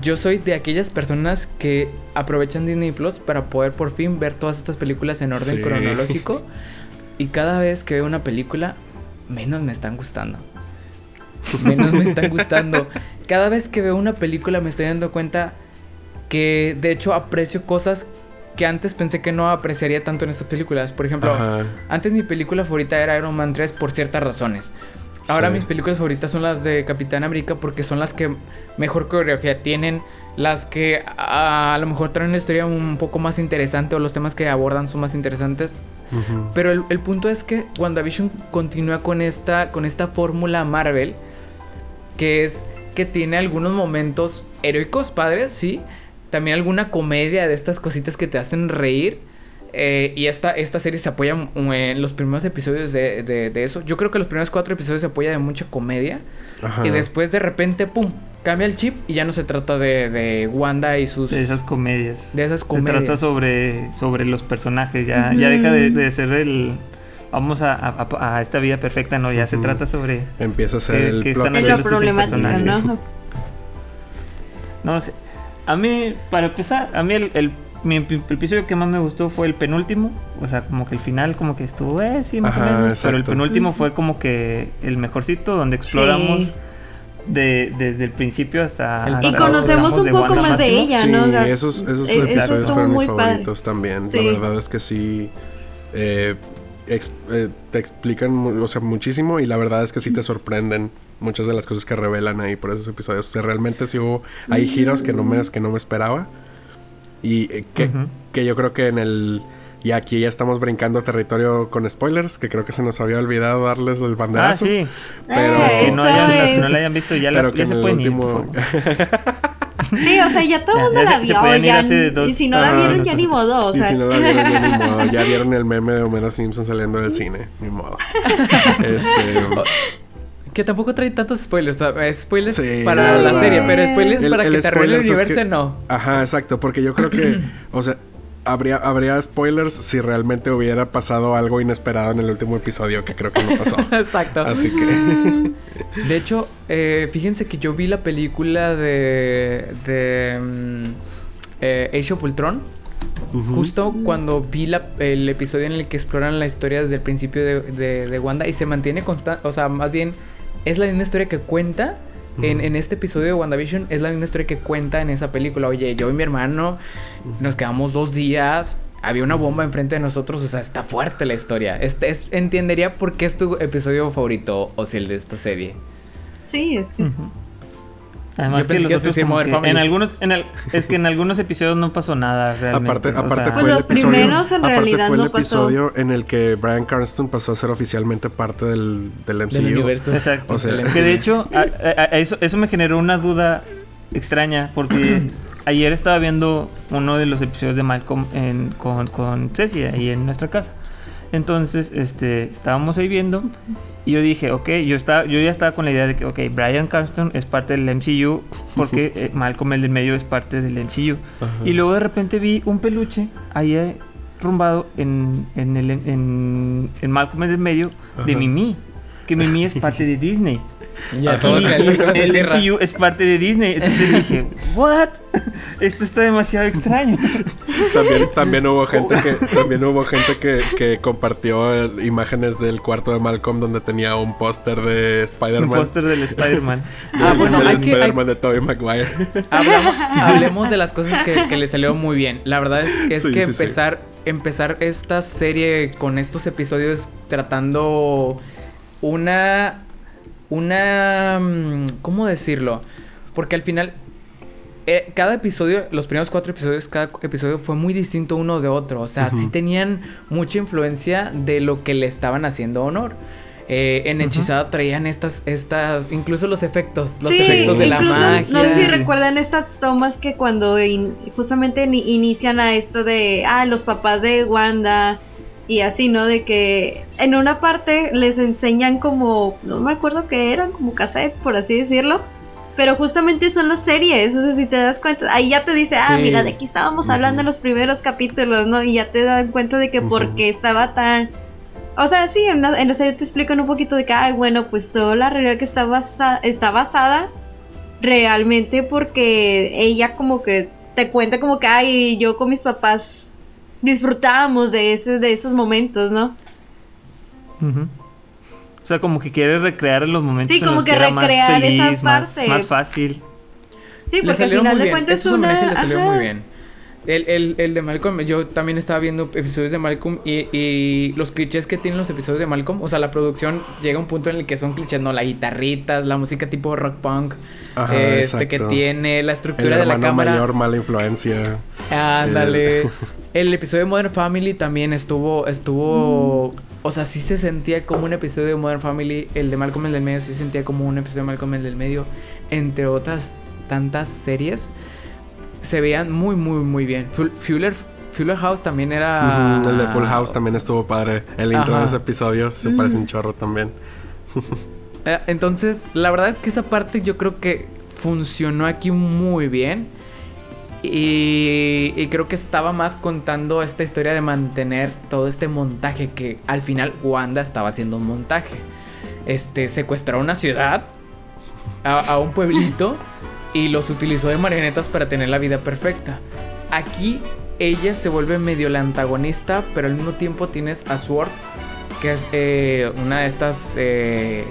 yo soy de aquellas personas que aprovechan Disney Plus para poder por fin ver todas estas películas en orden Sí. cronológico. Y cada vez que veo una película, menos me están gustando. Menos me están gustando. Cada vez que veo una película me estoy dando cuenta que de hecho aprecio cosas que antes pensé que no apreciaría tanto en estas películas. Por ejemplo, Ajá. antes mi película favorita era Iron Man 3 por ciertas razones. Ahora Sí. mis películas favoritas son las de Capitán América porque son las que mejor coreografía tienen, las que a, a lo mejor traen una historia un poco más interesante o los temas que abordan son más interesantes. Pero el, el punto es que WandaVision continúa con esta, con esta fórmula Marvel, que es que tiene algunos momentos heroicos padres, sí. También alguna comedia de estas cositas que te hacen reír. Eh, y esta, esta serie se apoya en los primeros episodios de, de- de eso. Yo creo que los primeros cuatro episodios se apoya de mucha comedia. Ajá. Y después de repente, ¡pum! Cambia el chip y ya no se trata de, de Wanda y sus... de esas comedias. de esas Se comedias. trata sobre, sobre los personajes, ya, ya deja de, de ser el... Vamos a, a- a esta vida perfecta, no, ya se trata sobre... Empieza a ser que- el que plot están Es lo problemático, personajes. ¿no? [laughs] No sé. A mí, para empezar, a mí el, el, mi- el episodio que más me gustó fue el penúltimo. O sea, como que el final como que estuvo, eh, sí, más Ajá, o menos. Pero el penúltimo fue como que el mejorcito, donde exploramos Sí. de, desde el principio hasta... El hasta Y conocemos un poco más de ella, sí, ¿no? O sea, esos, esos eh, eso episodios estuvo fueron mis padre. favoritos también. Sí. La verdad es que sí. eh, ex- eh, te explican o sea, muchísimo y la verdad es que sí te sorprenden muchas de las cosas que revelan ahí por esos episodios. O sea, realmente sí hubo, hay giros que no me, que no me esperaba. Y eh, que, que yo creo que en el... Y aquí ya estamos brincando territorio con spoilers, que creo que se nos había olvidado darles el Ah, banderazo. sí. Pero- Eh, Que no, eso hayan- es- no la hayan visto, ya, la, Pero que ya en se el pueden último... [laughs] Sí, o sea, ya todo el mundo la vio. ya- dos- y si no la Ah, vieron, no, ya ni modo. O y si no la vieron, ya ni modo. Ya [laughs] vieron el meme de Homero Simpson saliendo del cine. Ni modo. [laughs] Este... Que tampoco trae tantos spoilers. o sea, spoilers Sí. para la serie, pero spoilers El- para el que te arruine el es universo, que- no. Ajá, exacto, porque yo creo que, [clears throat] o sea, habría, habría spoilers si realmente hubiera pasado algo inesperado en el último episodio, que creo que no pasó. [laughs] Exacto. Así que, De hecho, eh, fíjense que yo vi la película de. de. mm, eh, Age of Ultron. Justo cuando vi la- el episodio en el que exploran la historia desde el principio de, de- de Wanda y se mantiene constante, o sea, más bien es la misma historia que cuenta en, en este episodio de WandaVision, es la misma historia que cuenta en esa película. Oye, yo y mi hermano nos quedamos dos días, había una bomba enfrente de nosotros, o sea, está fuerte la historia. Este es, entendería por qué es tu episodio favorito, o si el de esta serie. sí, es que. Además Yo que pensé que otros que en algunos en el- es que en algunos episodios no pasó nada realmente. Aparte, o aparte sea, Pues fue el los episodio, primeros en realidad fue el no pasó. episodio en el que Brian Cranston pasó a ser oficialmente parte del, del MCU. Del universo. Exacto. O sea- que de hecho, a- a- a eso, eso me generó una duda extraña porque [clears throat] ayer estaba viendo uno de los episodios de Malcolm en- con, con Ceci ahí en nuestra casa. Entonces, este, estábamos ahí viendo y yo dije, ok, yo, estaba, yo ya estaba con la idea de que, ok, Brian Carston es parte del MCU porque [laughs] eh, Malcolm el del medio es parte del MCU. Ajá. Y luego de repente vi un peluche ahí eh, rumbado en, en, el, en, en Malcolm el del medio de Ajá. Mimi. Que Mimi es [laughs] parte de Disney. Ya todo el cierra. MCU es parte de Disney. Entonces dije, ¿what? Esto está demasiado extraño. También, también hubo [laughs] gente que también hubo gente que, que compartió imágenes del cuarto de Malcolm donde tenía un póster de Un Spider-Man. póster del Spider-Man. [laughs] Ah, bueno, del hay que- hay- Spider-Man de Tobey Maguire. [laughs] Hablamos- hablemos de las cosas que, que le salió muy bien. La verdad es, es Sí, que sí, sí. empezar, empezar esta serie con estos episodios tratando una. Una. mm, ¿Cómo decirlo? Porque al final. eh, cada episodio, los primeros cuatro episodios, cada episodio fue muy distinto uno de otro. O sea, sí tenían mucha influencia de lo que le estaban haciendo honor. Eh, en Hechizada traían estas, estas, incluso los efectos, los Sí, efectos de la magia. no sé si recuerdan estas tomas que cuando in- justamente ni- inician a esto de, ah, los papás de Wanda y así, ¿no? De que en una parte les enseñan como, no me acuerdo qué eran, como cassette, por así decirlo. Pero justamente son las series, o sea, si te das cuenta, ahí ya te dice, ah, Sí. mira, de aquí estábamos hablando en los primeros capítulos, ¿no? Y ya te dan cuenta de que por Ujú. qué estaba tan... O sea, sí, en la, en la serie te explican un poquito de que, ay, bueno, pues toda la realidad que está, basa- está basada realmente porque ella como que te cuenta como que, ay, yo con mis papás disfrutábamos de, ese, de esos momentos, ¿no? Ujú. O sea, como que quiere recrear los momentos Sí, en como los que más recrear esa feliz, más- parte. Más, fácil. Sí, le porque al final muy de bien. cuentas es Esos una... le salió muy bien. El, el, el de Malcolm, yo también estaba viendo episodios de Malcolm y, y los clichés que tienen los episodios de Malcolm, o sea, la producción llega a un punto en el que son clichés, ¿no? Las guitarritas, la música tipo rock punk, Ajá, este que tiene, la El estructura de la hermano cámara. mayor, mala influencia. Ándale. [laughs] El episodio de Modern Family también estuvo, estuvo, o sea, sí se sentía como un episodio de Modern Family. El de Malcolm el del medio sí se sentía como un episodio de Malcolm el del medio, entre otras tantas series. Se veían muy, muy, muy bien. Fu- Fuller, Fuller House también era. El de Full House también estuvo padre. El intro Ajá. de ese episodio se parece un chorro también. Eh, Entonces, la verdad es que esa parte yo creo que funcionó aquí muy bien. Y, y creo que estaba más contando esta historia de mantener todo este montaje que al final Wanda estaba haciendo un montaje. Este, secuestró una ciudad, a, un pueblito, y los utilizó de marionetas para tener la vida perfecta. Aquí ella se vuelve medio la antagonista, pero al mismo tiempo tienes a Sword, que es eh, una de estas eh,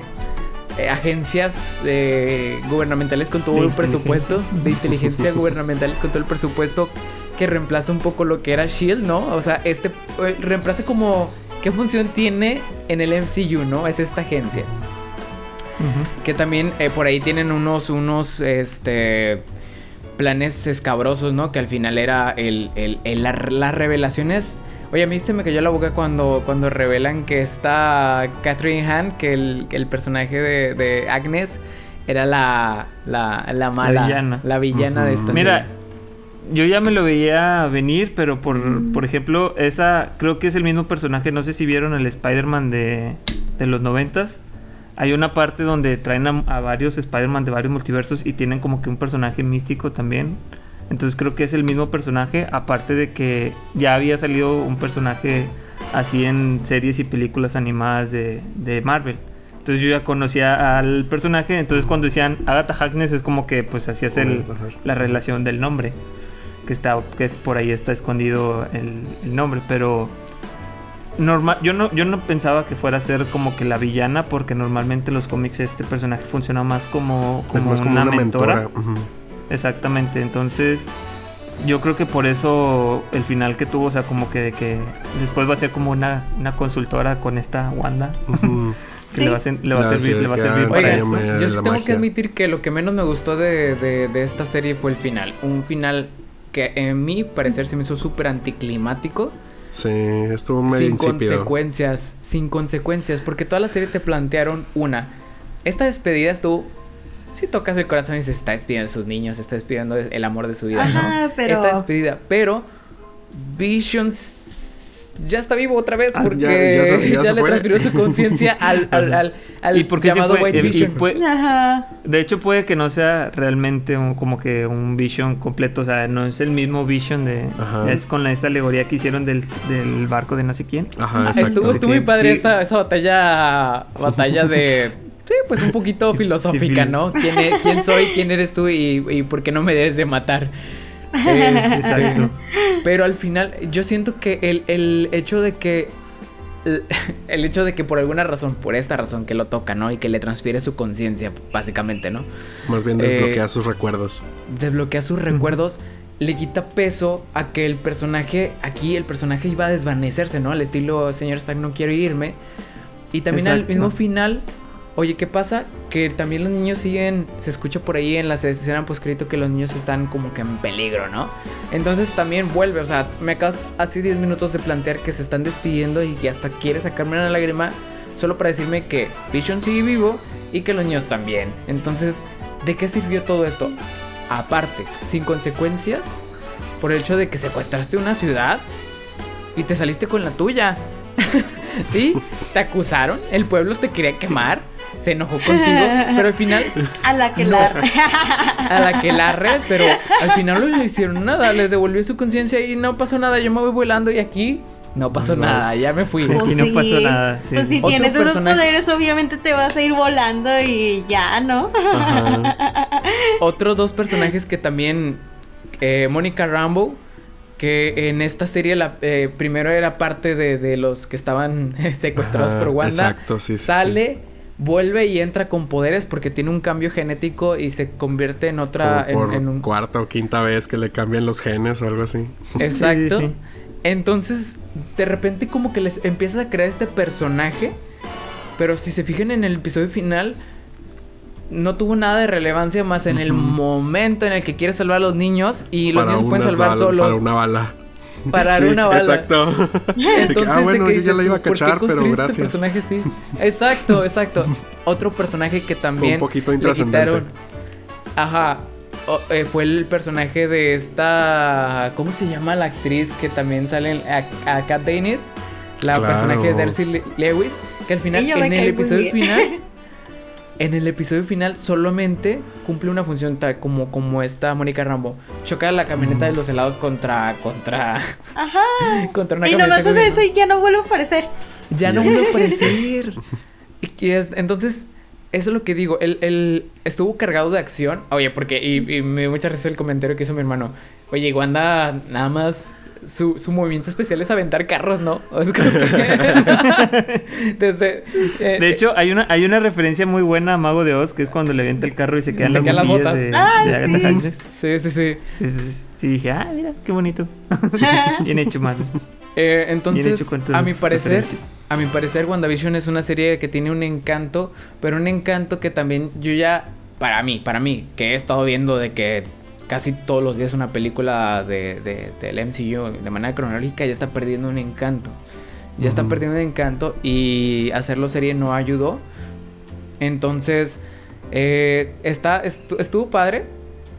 eh, agencias eh, gubernamentales con todo el presupuesto, de inteligencia [laughs] gubernamentales con todo el presupuesto, que reemplaza un poco lo que era Shield, ¿no? O sea, este eh, reemplaza como qué función tiene en el MCU, ¿no? Es esta agencia. Que también por ahí tienen unos, unos, este... planes escabrosos, ¿no? Que al final era el, el, el- la- las revelaciones. Oye, a mí se me cayó la boca cuando, cuando revelan que está Catherine Hahn, que el, que el personaje de, de Agnes era la, la, la mala, villana. la villana de Ujú. esta Mira, serie. yo ya me lo veía venir, pero por, por ejemplo, esa creo que es el mismo personaje. No sé si vieron el Spider-Man de, de los noventas. Hay una parte donde traen a, a varios Spider-Man de varios multiversos y tienen como que un personaje místico también. Entonces creo que es el mismo personaje, aparte de que ya había salido un personaje así en series y películas animadas de, de Marvel. Entonces yo ya conocía al personaje, entonces cuando decían Agatha Harkness es como que pues hacías el, la relación del nombre, que está que por ahí está escondido el, el nombre, pero normal yo no yo no pensaba que fuera a ser como que la villana porque normalmente en los cómics este personaje funciona más como, como más como una, mentora. Exactamente, entonces yo creo que por eso el final que tuvo, o sea, como que de que después va a ser como una, una consultora con esta Wanda, [laughs] que Sí. le va a, ser- le va a No, sí, servir, le va a que servir para eso. yo sí tengo que admitir que lo que menos me gustó de, de- de esta serie fue el final. Un final que en mi parecer se me hizo súper anticlimático. Sí, estuvo medio sin insípido. consecuencias, sin consecuencias, porque toda la serie te plantearon una. Esta despedida estuvo. Si tocas el corazón y se está despidiendo de sus niños, se está despidiendo el amor de su vida, Ajá, ¿no? pero- Esta despedida, pero Vision ya está vivo otra vez Ah, porque ya- ya, ya se- ya se le fue. transfirió su conciencia [laughs] al, al, al, al ¿Y por qué llamado fue? White Y- y Vision. Ajá. de hecho puede que no sea realmente un- como que un Vision completo, o sea, no es el mismo Vision de... Ajá. Es con la- esta alegoría que hicieron del, del barco de no sé quién. Ajá, Ah, exacto. Estuvo, estuvo muy padre sí. esa, esa batalla batalla de [laughs] sí pues un poquito [laughs] filosófica no quién, e- quién soy quién eres tú y, y por qué no me debes de matar Este, [laughs] Exacto. pero al final yo siento que el, el hecho de que [laughs] el, hecho de que por alguna razón por esta razón que lo toca no y que le transfiere su conciencia básicamente no Más bien Eh, desbloquea sus recuerdos. desbloquea sus recuerdos, le quita peso a que el personaje, aquí el personaje iba a desvanecerse, ¿no? Al estilo, señor Stark, no quiero irme. Y también al mismo final, oye, ¿qué pasa? Que también los niños siguen, se escucha por ahí en las escenas postcrédito que los niños están como que en peligro, ¿no? Entonces también vuelve, o sea, me acabas hace 10 minutos de plantear que se están despidiendo y que hasta quiere sacarme una lágrima solo para decirme que Vision sigue vivo y que los niños también. Entonces, ¿de qué sirvió todo esto? Aparte, sin consecuencias, por el hecho de que secuestraste una ciudad y te saliste con la tuya. [laughs] ¿Sí? Te acusaron, el pueblo te quería quemar, se enojó contigo, pero al final A la que la. [laughs] a la que la red, pero al final no le hicieron nada, les devolvió su conciencia y no pasó nada, yo me voy volando y aquí no pasó No. nada, ya me fui. Aquí no pasó nada, sí. Pues si Otro tienes esos poderes, obviamente te vas a ir volando y ya, ¿no? Ajá. Otros dos personajes que también. Eh, Mónica Rambo. Que en esta serie la, eh, primero era parte de, de los que estaban [laughs] secuestrados Ajá, por Wanda. exacto, sí, sí, Sale, vuelve y entra con poderes porque tiene un cambio genético y se convierte en otra. Como en- por en un, cuarta o quinta vez que le cambian los genes o algo así. [laughs] Exacto. Sí, sí, sí. Entonces, de repente como que les empiezas a crear este personaje. Pero si se fijan en el episodio final, no tuvo nada de relevancia más en el momento en el que quiere salvar a los niños y los niños se pueden salvar bal- solos. Para una bala. Parar [laughs] Sí, una bala. Exacto. [laughs] Entonces, ah, bueno, ¿de qué yo ya la iba a cachar, pero construiste este gracias. personaje así? [laughs] Exacto, exacto. Otro personaje que también poquito le intrascendente. quitaron. Ajá. o- eh, fue el personaje de esta. ¿Cómo se llama la actriz que también sale en, a, a Kat Dennis? La Claro. personaje de Darcy Le- Lewis. Que al final, en el episodio bien. final. En el episodio final solamente cumple una función tal como, como esta Mónica Rambo. Choca la camioneta de los helados contra. contra. Ajá. [laughs] contra una Y nomás hace eso y ya no vuelve a aparecer. ya no vuelve a aparecer. [laughs] Y que es- entonces, eso es lo que digo. Él, él estuvo cargado de acción. Oye, porque. Y, y me dio mucha risa el comentario que hizo mi hermano. Oye, Wanda nada más. Su, su movimiento especial es aventar carros, ¿no? Es [laughs] que- [laughs] Desde. eh, De hecho, hay una, hay una referencia muy buena a Mago de Oz, que es cuando le avienta el carro y se quedan Se las quedan las botas. de, Ah, de Agatha sí. Sí, sí, sí. Dije, ah, mira, qué bonito. [laughs] Bien hecho, mano. Eh, Bien entonces, hecho con tus a mi parecer, a mi parecer, WandaVision es una serie que tiene un encanto, pero un encanto que también yo ya, para mí, para mí, que he estado viendo de que casi todos los días una película de, de, del MCU de manera cronológica ya está perdiendo un encanto. Ya está perdiendo un encanto y hacerlo serie no ayudó. Entonces, eh, está, estu- estuvo padre.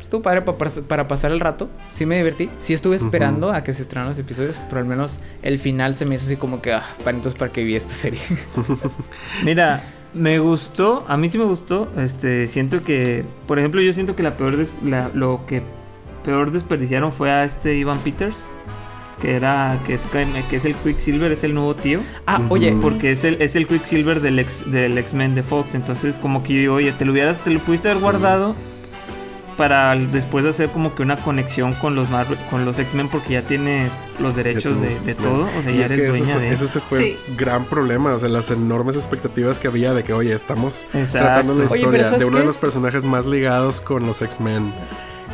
Estuvo padre pa- para, para pasar el rato. Sí me divertí. Sí estuve esperando a que se estrenaran los episodios. Pero al menos el final se me hizo así como que... Ah, para entonces para que vi esta serie. [laughs] Mira, me gustó, a mí sí me gustó. Este, siento que, por ejemplo, yo siento que la peor des- la- lo que peor desperdiciaron fue a este Ivan Peters, que era que es que es el Quicksilver, es el nuevo tío, ah, oye. porque es el es el Quicksilver del ex del X-Men de Fox, entonces como que yo oye, te lo hubieras te lo pudiste haber Sí. guardado para después hacer como que una conexión con los Marvel, con los X-Men porque ya tienes los derechos de, todo, o sea, Y ya es eres que dueña ese, de ese fue Sí. el gran problema, o sea, las enormes expectativas que había de que, oye, estamos Exacto. tratando la historia ¿sabes de uno qué? de los personajes más ligados con los X-Men.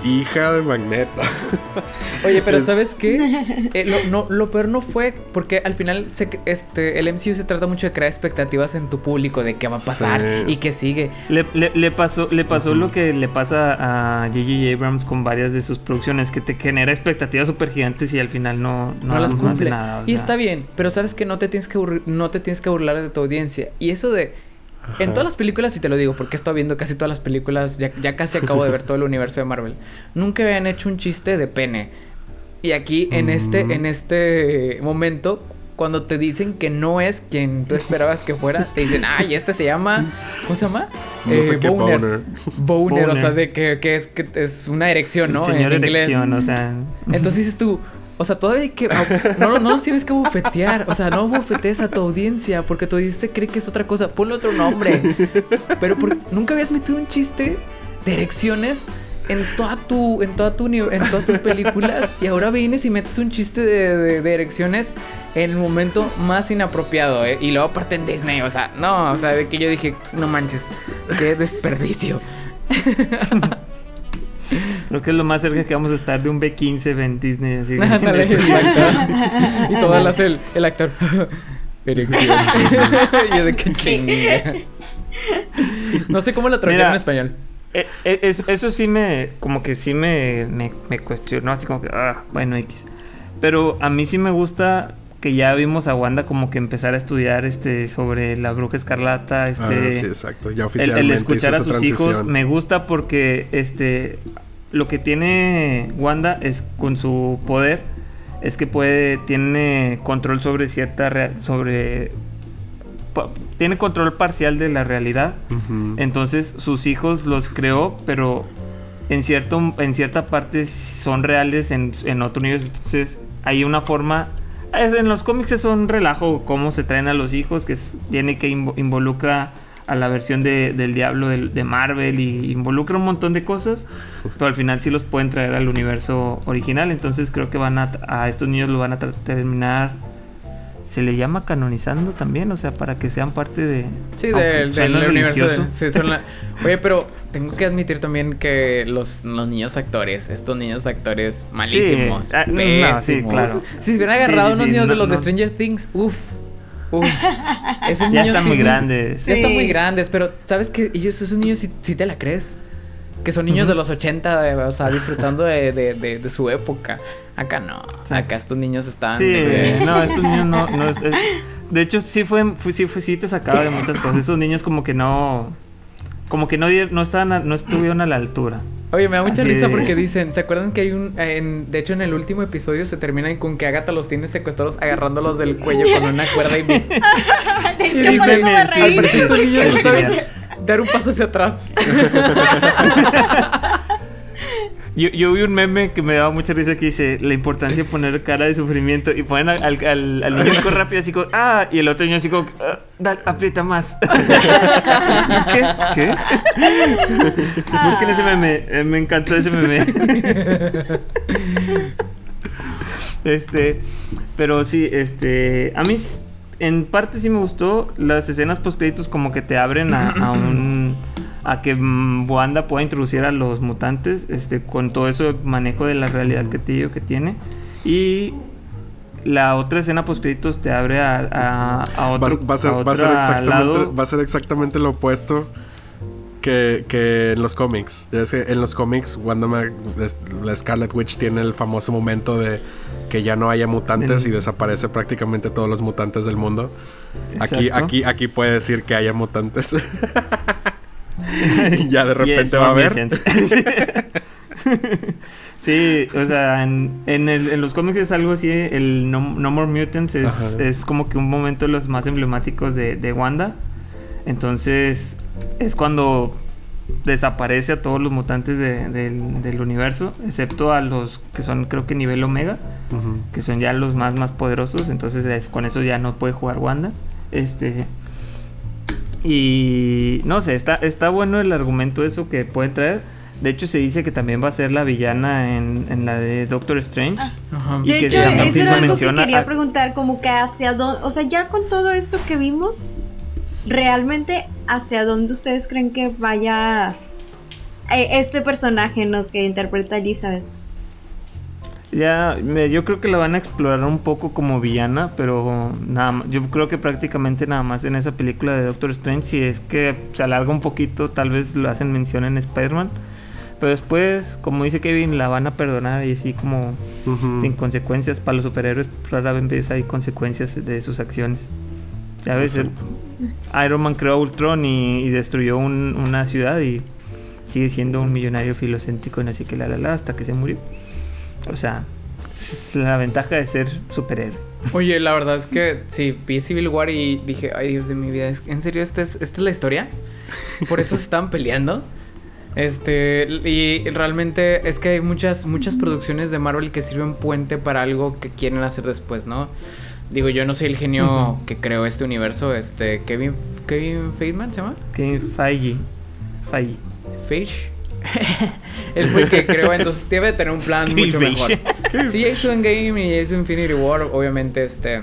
Hija de Magneto. Oye, pero Es- ¿sabes qué? [laughs] Eh, lo, no, lo peor no fue porque al final se, este, el MCU se trata mucho de crear expectativas en tu público de qué va a pasar Sí. y qué sigue. Le, le- le pasó, le pasó lo que le pasa a J.J. Abrams con varias de sus producciones, que te genera expectativas súper gigantes y al final no, no, No, las no hace cumple. nada. o y sea. está bien, pero sabes que no te tienes que no te tienes que burlar de tu audiencia. Y eso de en todas las películas, y te lo digo, porque he estado viendo casi todas las películas, ya, ya casi acabo de ver todo el universo de Marvel. Nunca habían hecho un chiste de pene. Y aquí, en este, Mm. en este momento, cuando te dicen que no es quien tú [laughs] esperabas que fuera, te dicen, ay, este se llama. ¿Cómo se llama? No Eh, sé qué boner. boner. Boner, o sea, de que, que es que es una erección, ¿no? Señor en inglés. erección, o sea. Entonces dices tú, o sea, todavía hay que. No, no, tienes que bufetear. O sea, no bufetees a tu audiencia porque tu audiencia cree que es otra cosa. Ponle otro nombre. Pero por- nunca habías metido un chiste de erecciones en toda tu. en toda tu en todas tus películas. Y ahora vienes y metes un chiste de, de- de erecciones en el momento más inapropiado, ¿eh? Y luego aparte en Disney. O sea, no, o sea, de que yo dije, no manches, qué desperdicio. [laughs] Creo que es lo más cerca que vamos a estar de un B15 en Disney. Así [laughs] [laughs] y todo lo hace el, el actor. [laughs] Erección. y yo de qué chinga. No sé cómo lo tradujeron en español. Eh, eh, eso, eso sí me, como que sí me, me, me cuestionó, así como que, ah, bueno, X. Pero a mí sí me gusta que ya vimos a Wanda como que empezar a estudiar este sobre la bruja escarlata, este... Ah, sí, exacto. Ya el, oficialmente el escuchar hizo a sus hijos me gusta porque este lo que tiene Wanda es con su poder es que puede tiene control sobre cierta rea- sobre pa- tiene control parcial de la realidad. Entonces sus hijos los creó pero en cierto en cierta parte son reales en, en otro universo. Entonces hay una forma en los cómics es un relajo cómo se traen a los hijos que es- tiene que invo- involucra a la versión de- del diablo de, Marvel y involucra un montón de cosas pero al final sí los pueden traer al universo original entonces creo que van a a estos niños lo van a terminar se le llama canonizando también o sea para que sean parte de Sí, del, universo. de- religioso. sí, son la- [laughs] Oye, pero tengo que admitir también que los, los niños actores, estos niños actores malísimos, ah, no, sí, claro. Si se hubieran agarrado sí, unos niños de los de. Stranger Things, uff, uff. [laughs] Esos ya niños están muy grandes Ya están muy grandes, pero ¿sabes qué? Ellos, esos niños, si, si te la crees. Que son niños de los 80, eh, o sea, disfrutando de, de- de- de su época. Acá no. Sí. Acá estos niños están. Sí, eh, no, [laughs] estos niños no, no es- es- de hecho sí fue, fue- sí fue, sí te sacaba de muchas cosas. Esos niños como que no, como que no, estaban, a- no estuvieron a la altura. Oye, me da mucha Así risa de- porque dicen, ¿se acuerdan que hay un, en- de hecho en el último episodio se terminan con que Agatha los tiene secuestrados agarrándolos del cuello con una cuerda y [laughs] dice, De y hecho, por eso me dicen, al parecer estos niños no saben dar un paso hacia atrás. [laughs] Yo, yo vi un meme que me daba mucha risa que dice la importancia de poner cara de sufrimiento y ponen al, al, al- rápido así como, ah, y el otro niño así como, ah, dale, aprieta más. [laughs] ¿Qué? ¿Qué? Busquen ese meme, eh, me encantó ese meme. este, pero sí, este, a mí en parte sí me gustó las escenas post créditos como que te abren a, a un a que mm, Wanda pueda introducir a los mutantes este con todo eso manejo de la realidad que te digo que tiene y la otra escena post créditos te abre a, a, a Va, otro va a ser, a va a ser otro exactamente, lado. va a ser exactamente lo opuesto que, que en los cómics. Es que en los cómics, Wanda Ma- es- la Scarlet Witch tiene el famoso momento de que ya no haya mutantes y desaparece prácticamente todos los mutantes del mundo. Aquí, aquí, aquí puede decir que haya mutantes. [laughs] [laughs] ya de repente Yes, va a haber. [laughs] sí, o sea, en, en, el- en los cómics es algo así, el No, No More Mutants es, es como que un momento de los más emblemáticos de, de Wanda. Entonces, es cuando desaparece a todos los mutantes de- del, del universo, excepto a los que son creo que nivel Omega, que son ya los más más poderosos, entonces es- con eso ya no puede jugar Wanda. Este y no sé, está está bueno el argumento eso que puede traer. De hecho se dice que también va a ser la villana en, en la de Doctor Strange. Ajá. Y De que hecho, eso era algo que quería a- preguntar, como que hacia dónde, o sea, ya con todo esto que vimos, realmente hacia dónde ustedes creen que vaya eh, este personaje, ¿no? Que interpreta Elizabeth. Ya, me- yo creo que la van a explorar un poco como villana, pero nada más, yo creo que prácticamente nada más en esa película de Doctor Strange, si es que se alarga un poquito, tal vez lo hacen mención en Spider-Man, pero después, como dice Kevin, la van a perdonar y así como sin consecuencias para los superhéroes, rara vez hay consecuencias de sus acciones. Ya ves, el- Iron Man creó Ultron y, y destruyó un- una ciudad y sigue siendo un millonario filocéntrico, y así que la la la hasta que se murió. O sea, la ventaja de ser superhéroe. Oye, la verdad es que sí, vi Civil War y dije, ay Dios de mi vida, ¿es- ¿en serio esta es, esta es la historia? Por eso se estaban peleando. Este, y realmente es que hay muchas, muchas producciones de Marvel que sirven puente para algo que quieren hacer después, ¿no? Digo, yo no soy el genio que creó este universo, este, Kevin, Kevin Feynman se llama? Kevin Feige. Feige. Fish. [laughs] Él fue el que creó, entonces debe tener un plan [laughs] mucho mejor. [laughs] Sí, hizo Endgame y hizo Infinity War, obviamente, este...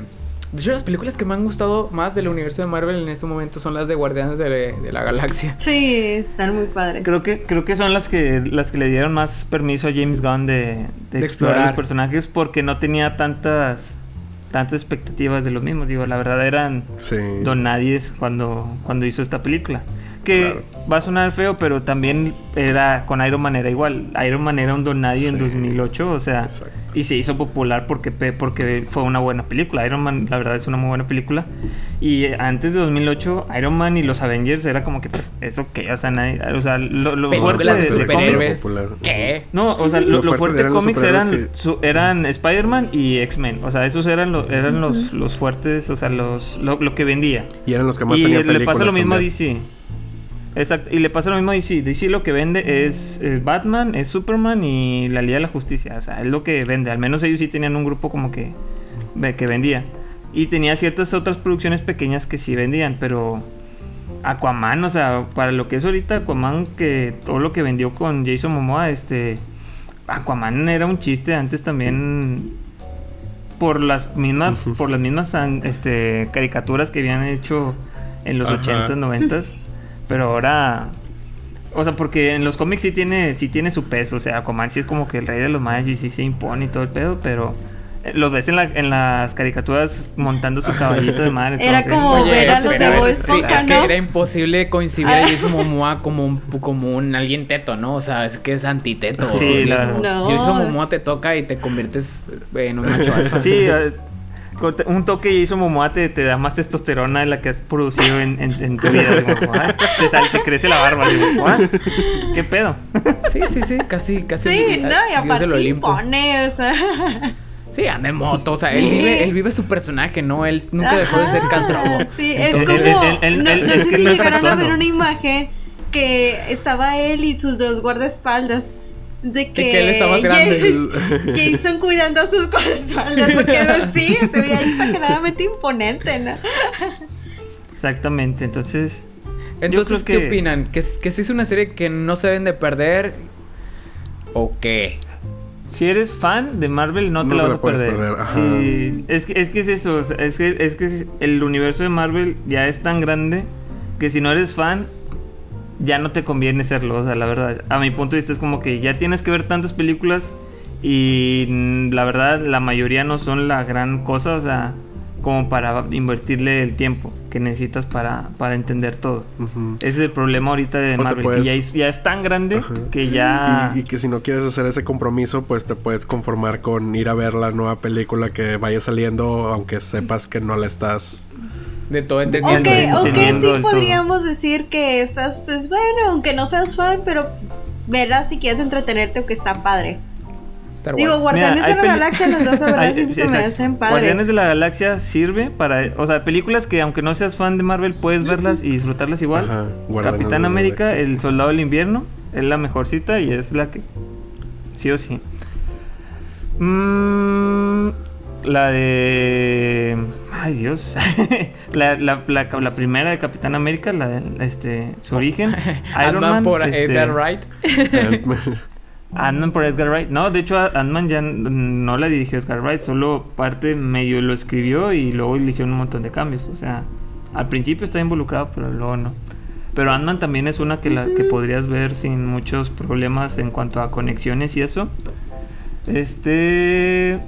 De hecho, las películas que me han gustado más del universo de Marvel en este momento son las de Guardianes de, de la Galaxia. Sí, están muy padres. Creo que, creo que son las que, las que le dieron más permiso a James Gunn de, de De explorar, explorar. los personajes porque no tenía tantas tantas expectativas de los mismos. Digo, la verdad eran Sí. don nadies cuando, cuando hizo esta película. Que Claro. va a sonar feo, pero también era con Iron Man era igual. Iron Man era un don nadie en Sí. 2008, o sea, Exacto. y se hizo popular porque, porque fue una buena película. Iron Man, la verdad, es una muy buena película. Y antes de 2008, Iron Man y los Avengers era como que, ¿eso qué? O sea, nadie- o sea lo, lo fuerte de, de de popular. ¿Qué? no, o sea, Lo lo, fuerte de eran los cómics eran, que- su- eran Spider-Man y X-Men. O sea, esos eran, lo- eran los, los fuertes, o sea, los, lo, lo que vendía. Y eran los que más y tenían le pasa lo mismo también. a DC. Exacto, y le pasa lo mismo a DC. DC lo que vende es eh, Batman, es Superman y la Liga de la Justicia. O sea, es lo que vende. Al menos ellos sí tenían un grupo como que, que vendía. Y tenía ciertas otras producciones pequeñas que sí vendían, pero Aquaman, o sea, para lo que es ahorita Aquaman, que todo lo que vendió con Jason Momoa, este. Aquaman era un chiste antes también por las mismas [laughs] por las mismas este caricaturas que habían hecho en los Ajá. 80s, 90s, [laughs] pero ahora o sea, porque en los cómics sí tiene sí tiene su peso, o sea, Aquaman sí es como que el rey de los mayas y sí se impone y todo el pedo, pero eh, los ves en, la- en las caricaturas montando su caballito de mar. es [laughs] Era como ver a los de Bob es- sí, Esponja, es que ¿no? era imposible coincidir a. Jason [laughs] Momoa como un, como un alguien teto, ¿no? O sea, es que es antiteto. Sí, la Jason, verdad. No. Jason Momoa te toca y te conviertes en un macho [laughs] alfa. Sí, un toque y hizo Momoa te, te da más testosterona de la que has producido en, en- en tu vida. como, "Ah", te, sale- te crece la barba. como, "Ah, ¿Qué pedo? Sí, sí, sí, casi, casi. Sí, el- no, y Dios aparte del Olimpo. impone, o sea. Sí, anda en moto, o sea, él vive, él vive su personaje, ¿no? Él nunca dejó de ser Ajá, Caltrogo. Sí, es Entonces, como. él- él- no, es sé que si llegaron a ver una imagen que estaba él y sus dos guardaespaldas. De que, que él está más grande. Jason- cuidando a sus guardaespaldas. [laughs] Porque sí, se veía exageradamente imponente, ¿no? Exactamente, entonces. Entonces, creo ¿qué que- opinan? ¿Que, que sí es una serie que no se deben de perder? ¿O qué? Si eres fan de Marvel, no te No la te vas a perder. perder, ajá. Sí, es que, es que es eso. Es que, es que el universo de Marvel ya es tan grande que si no eres fan, ya no te conviene serlo. O sea, la verdad, a mi punto de vista es como que ya tienes que ver tantas películas y mm, la verdad, la mayoría no son la gran cosa. O sea, como para invertirle el tiempo que necesitas para, para entender todo. Ese es el problema ahorita de Marvel, puedes- que ya es, ya es tan grande Ajá. que ya... Y, y que si no quieres hacer ese compromiso, pues te puedes conformar con ir a ver la nueva película que vaya saliendo, aunque sepas que no la estás. De todo Ok, entendiendo. Ok, entendiendo sí todo. podríamos decir que estás, pues bueno, aunque no seas fan, pero verás si quieres entretenerte o que está padre. Star Wars. Digo, Guardianes Mira, de la Galaxia, los dos, [laughs] verdad, sí se me hacen Guardianes padres. de la Galaxia sirve para... O sea, películas que aunque no seas fan de Marvel, puedes verlas y disfrutarlas igual. Ajá, Guardianes Capitán América. El Soldado del Invierno, es la mejor cita y es la que... Sí o sí. Mm, la de... Ay, Dios. [laughs] la, la, la, la primera de Capitán América, la de este, su origen. [laughs] Iron Ant-Man Man. por este, Edgar Wright. [laughs] Ant-Man por Edgar Wright. No, de hecho, Ant-Man ya no la dirigió Edgar Wright, solo parte medio lo escribió y luego le hicieron un montón de cambios. O sea, al principio está involucrado, pero luego no. Pero Ant-Man también es una que, la, que podrías ver sin muchos problemas en cuanto a conexiones y eso. Este.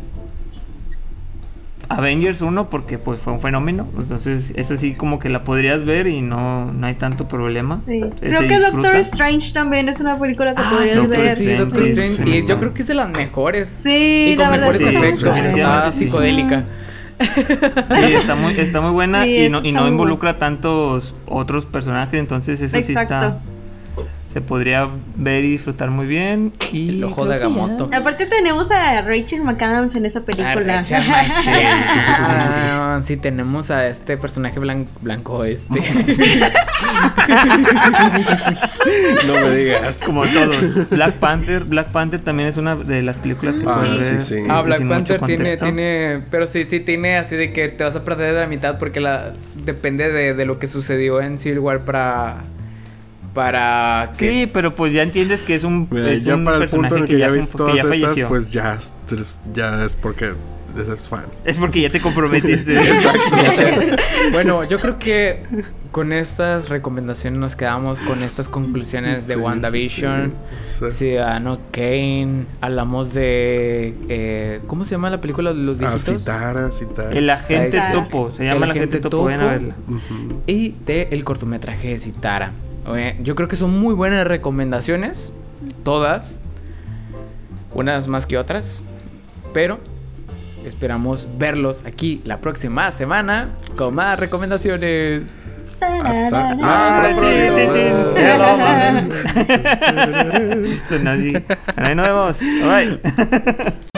Avengers 1 porque pues fue un fenómeno. Entonces, esa sí como que la podrías ver y no, no hay tanto problema. Sí. Se Creo que disfruta. Doctor Strange también es una película que Ah, podrías Doctor ver. Sí, Doctor Sí, Strange. sí, y yo creo que es de las mejores. Sí, y con la verdad mejores es que está muy efectos. Está psicodélica. Sí, está muy, está muy buena Sí, y no, y no involucra tantos otros personajes, entonces eso sí Exacto. está. Se podría ver y disfrutar muy bien. Y El ojo de. Agamotto. Aparte tenemos a Rachel McAdams en esa película. Ah, Rachel McAdams. Ah, sí, tenemos a este personaje blan- blanco, este. no me digas. Como todos. Black Panther. Black Panther también es una de las películas que Ah, puedes sí, ver. sí. Ah, este, Black Panther tiene, tiene, pero sí, sí tiene así de que te vas a perder de la mitad porque la depende de, de lo que sucedió en Civil War para, para que Sí, pero pues ya entiendes que es un, Mira, es ya un para el punto personaje en el que, que ya ya, viste que todas ya estas, falleció. pues ya, es- ya es porque eres fan. Es porque ya te comprometiste. [laughs] [laughs] Bueno, yo creo que con estas recomendaciones nos quedamos con estas conclusiones de WandaVision. sí, sí. Ciudadano Kane, hablamos de eh, ¿cómo se llama la película de los Ah, viejitos? Citara, Citara. El agente topo. Se llama El el agente agente topo. Ven a topo. verla. Y de el cortometraje de Citara. Yo creo que son muy buenas recomendaciones, todas, unas más que otras, pero esperamos verlos aquí la próxima semana con más recomendaciones. Hasta. [laughs] Ahí nos vemos. Bye. [laughs]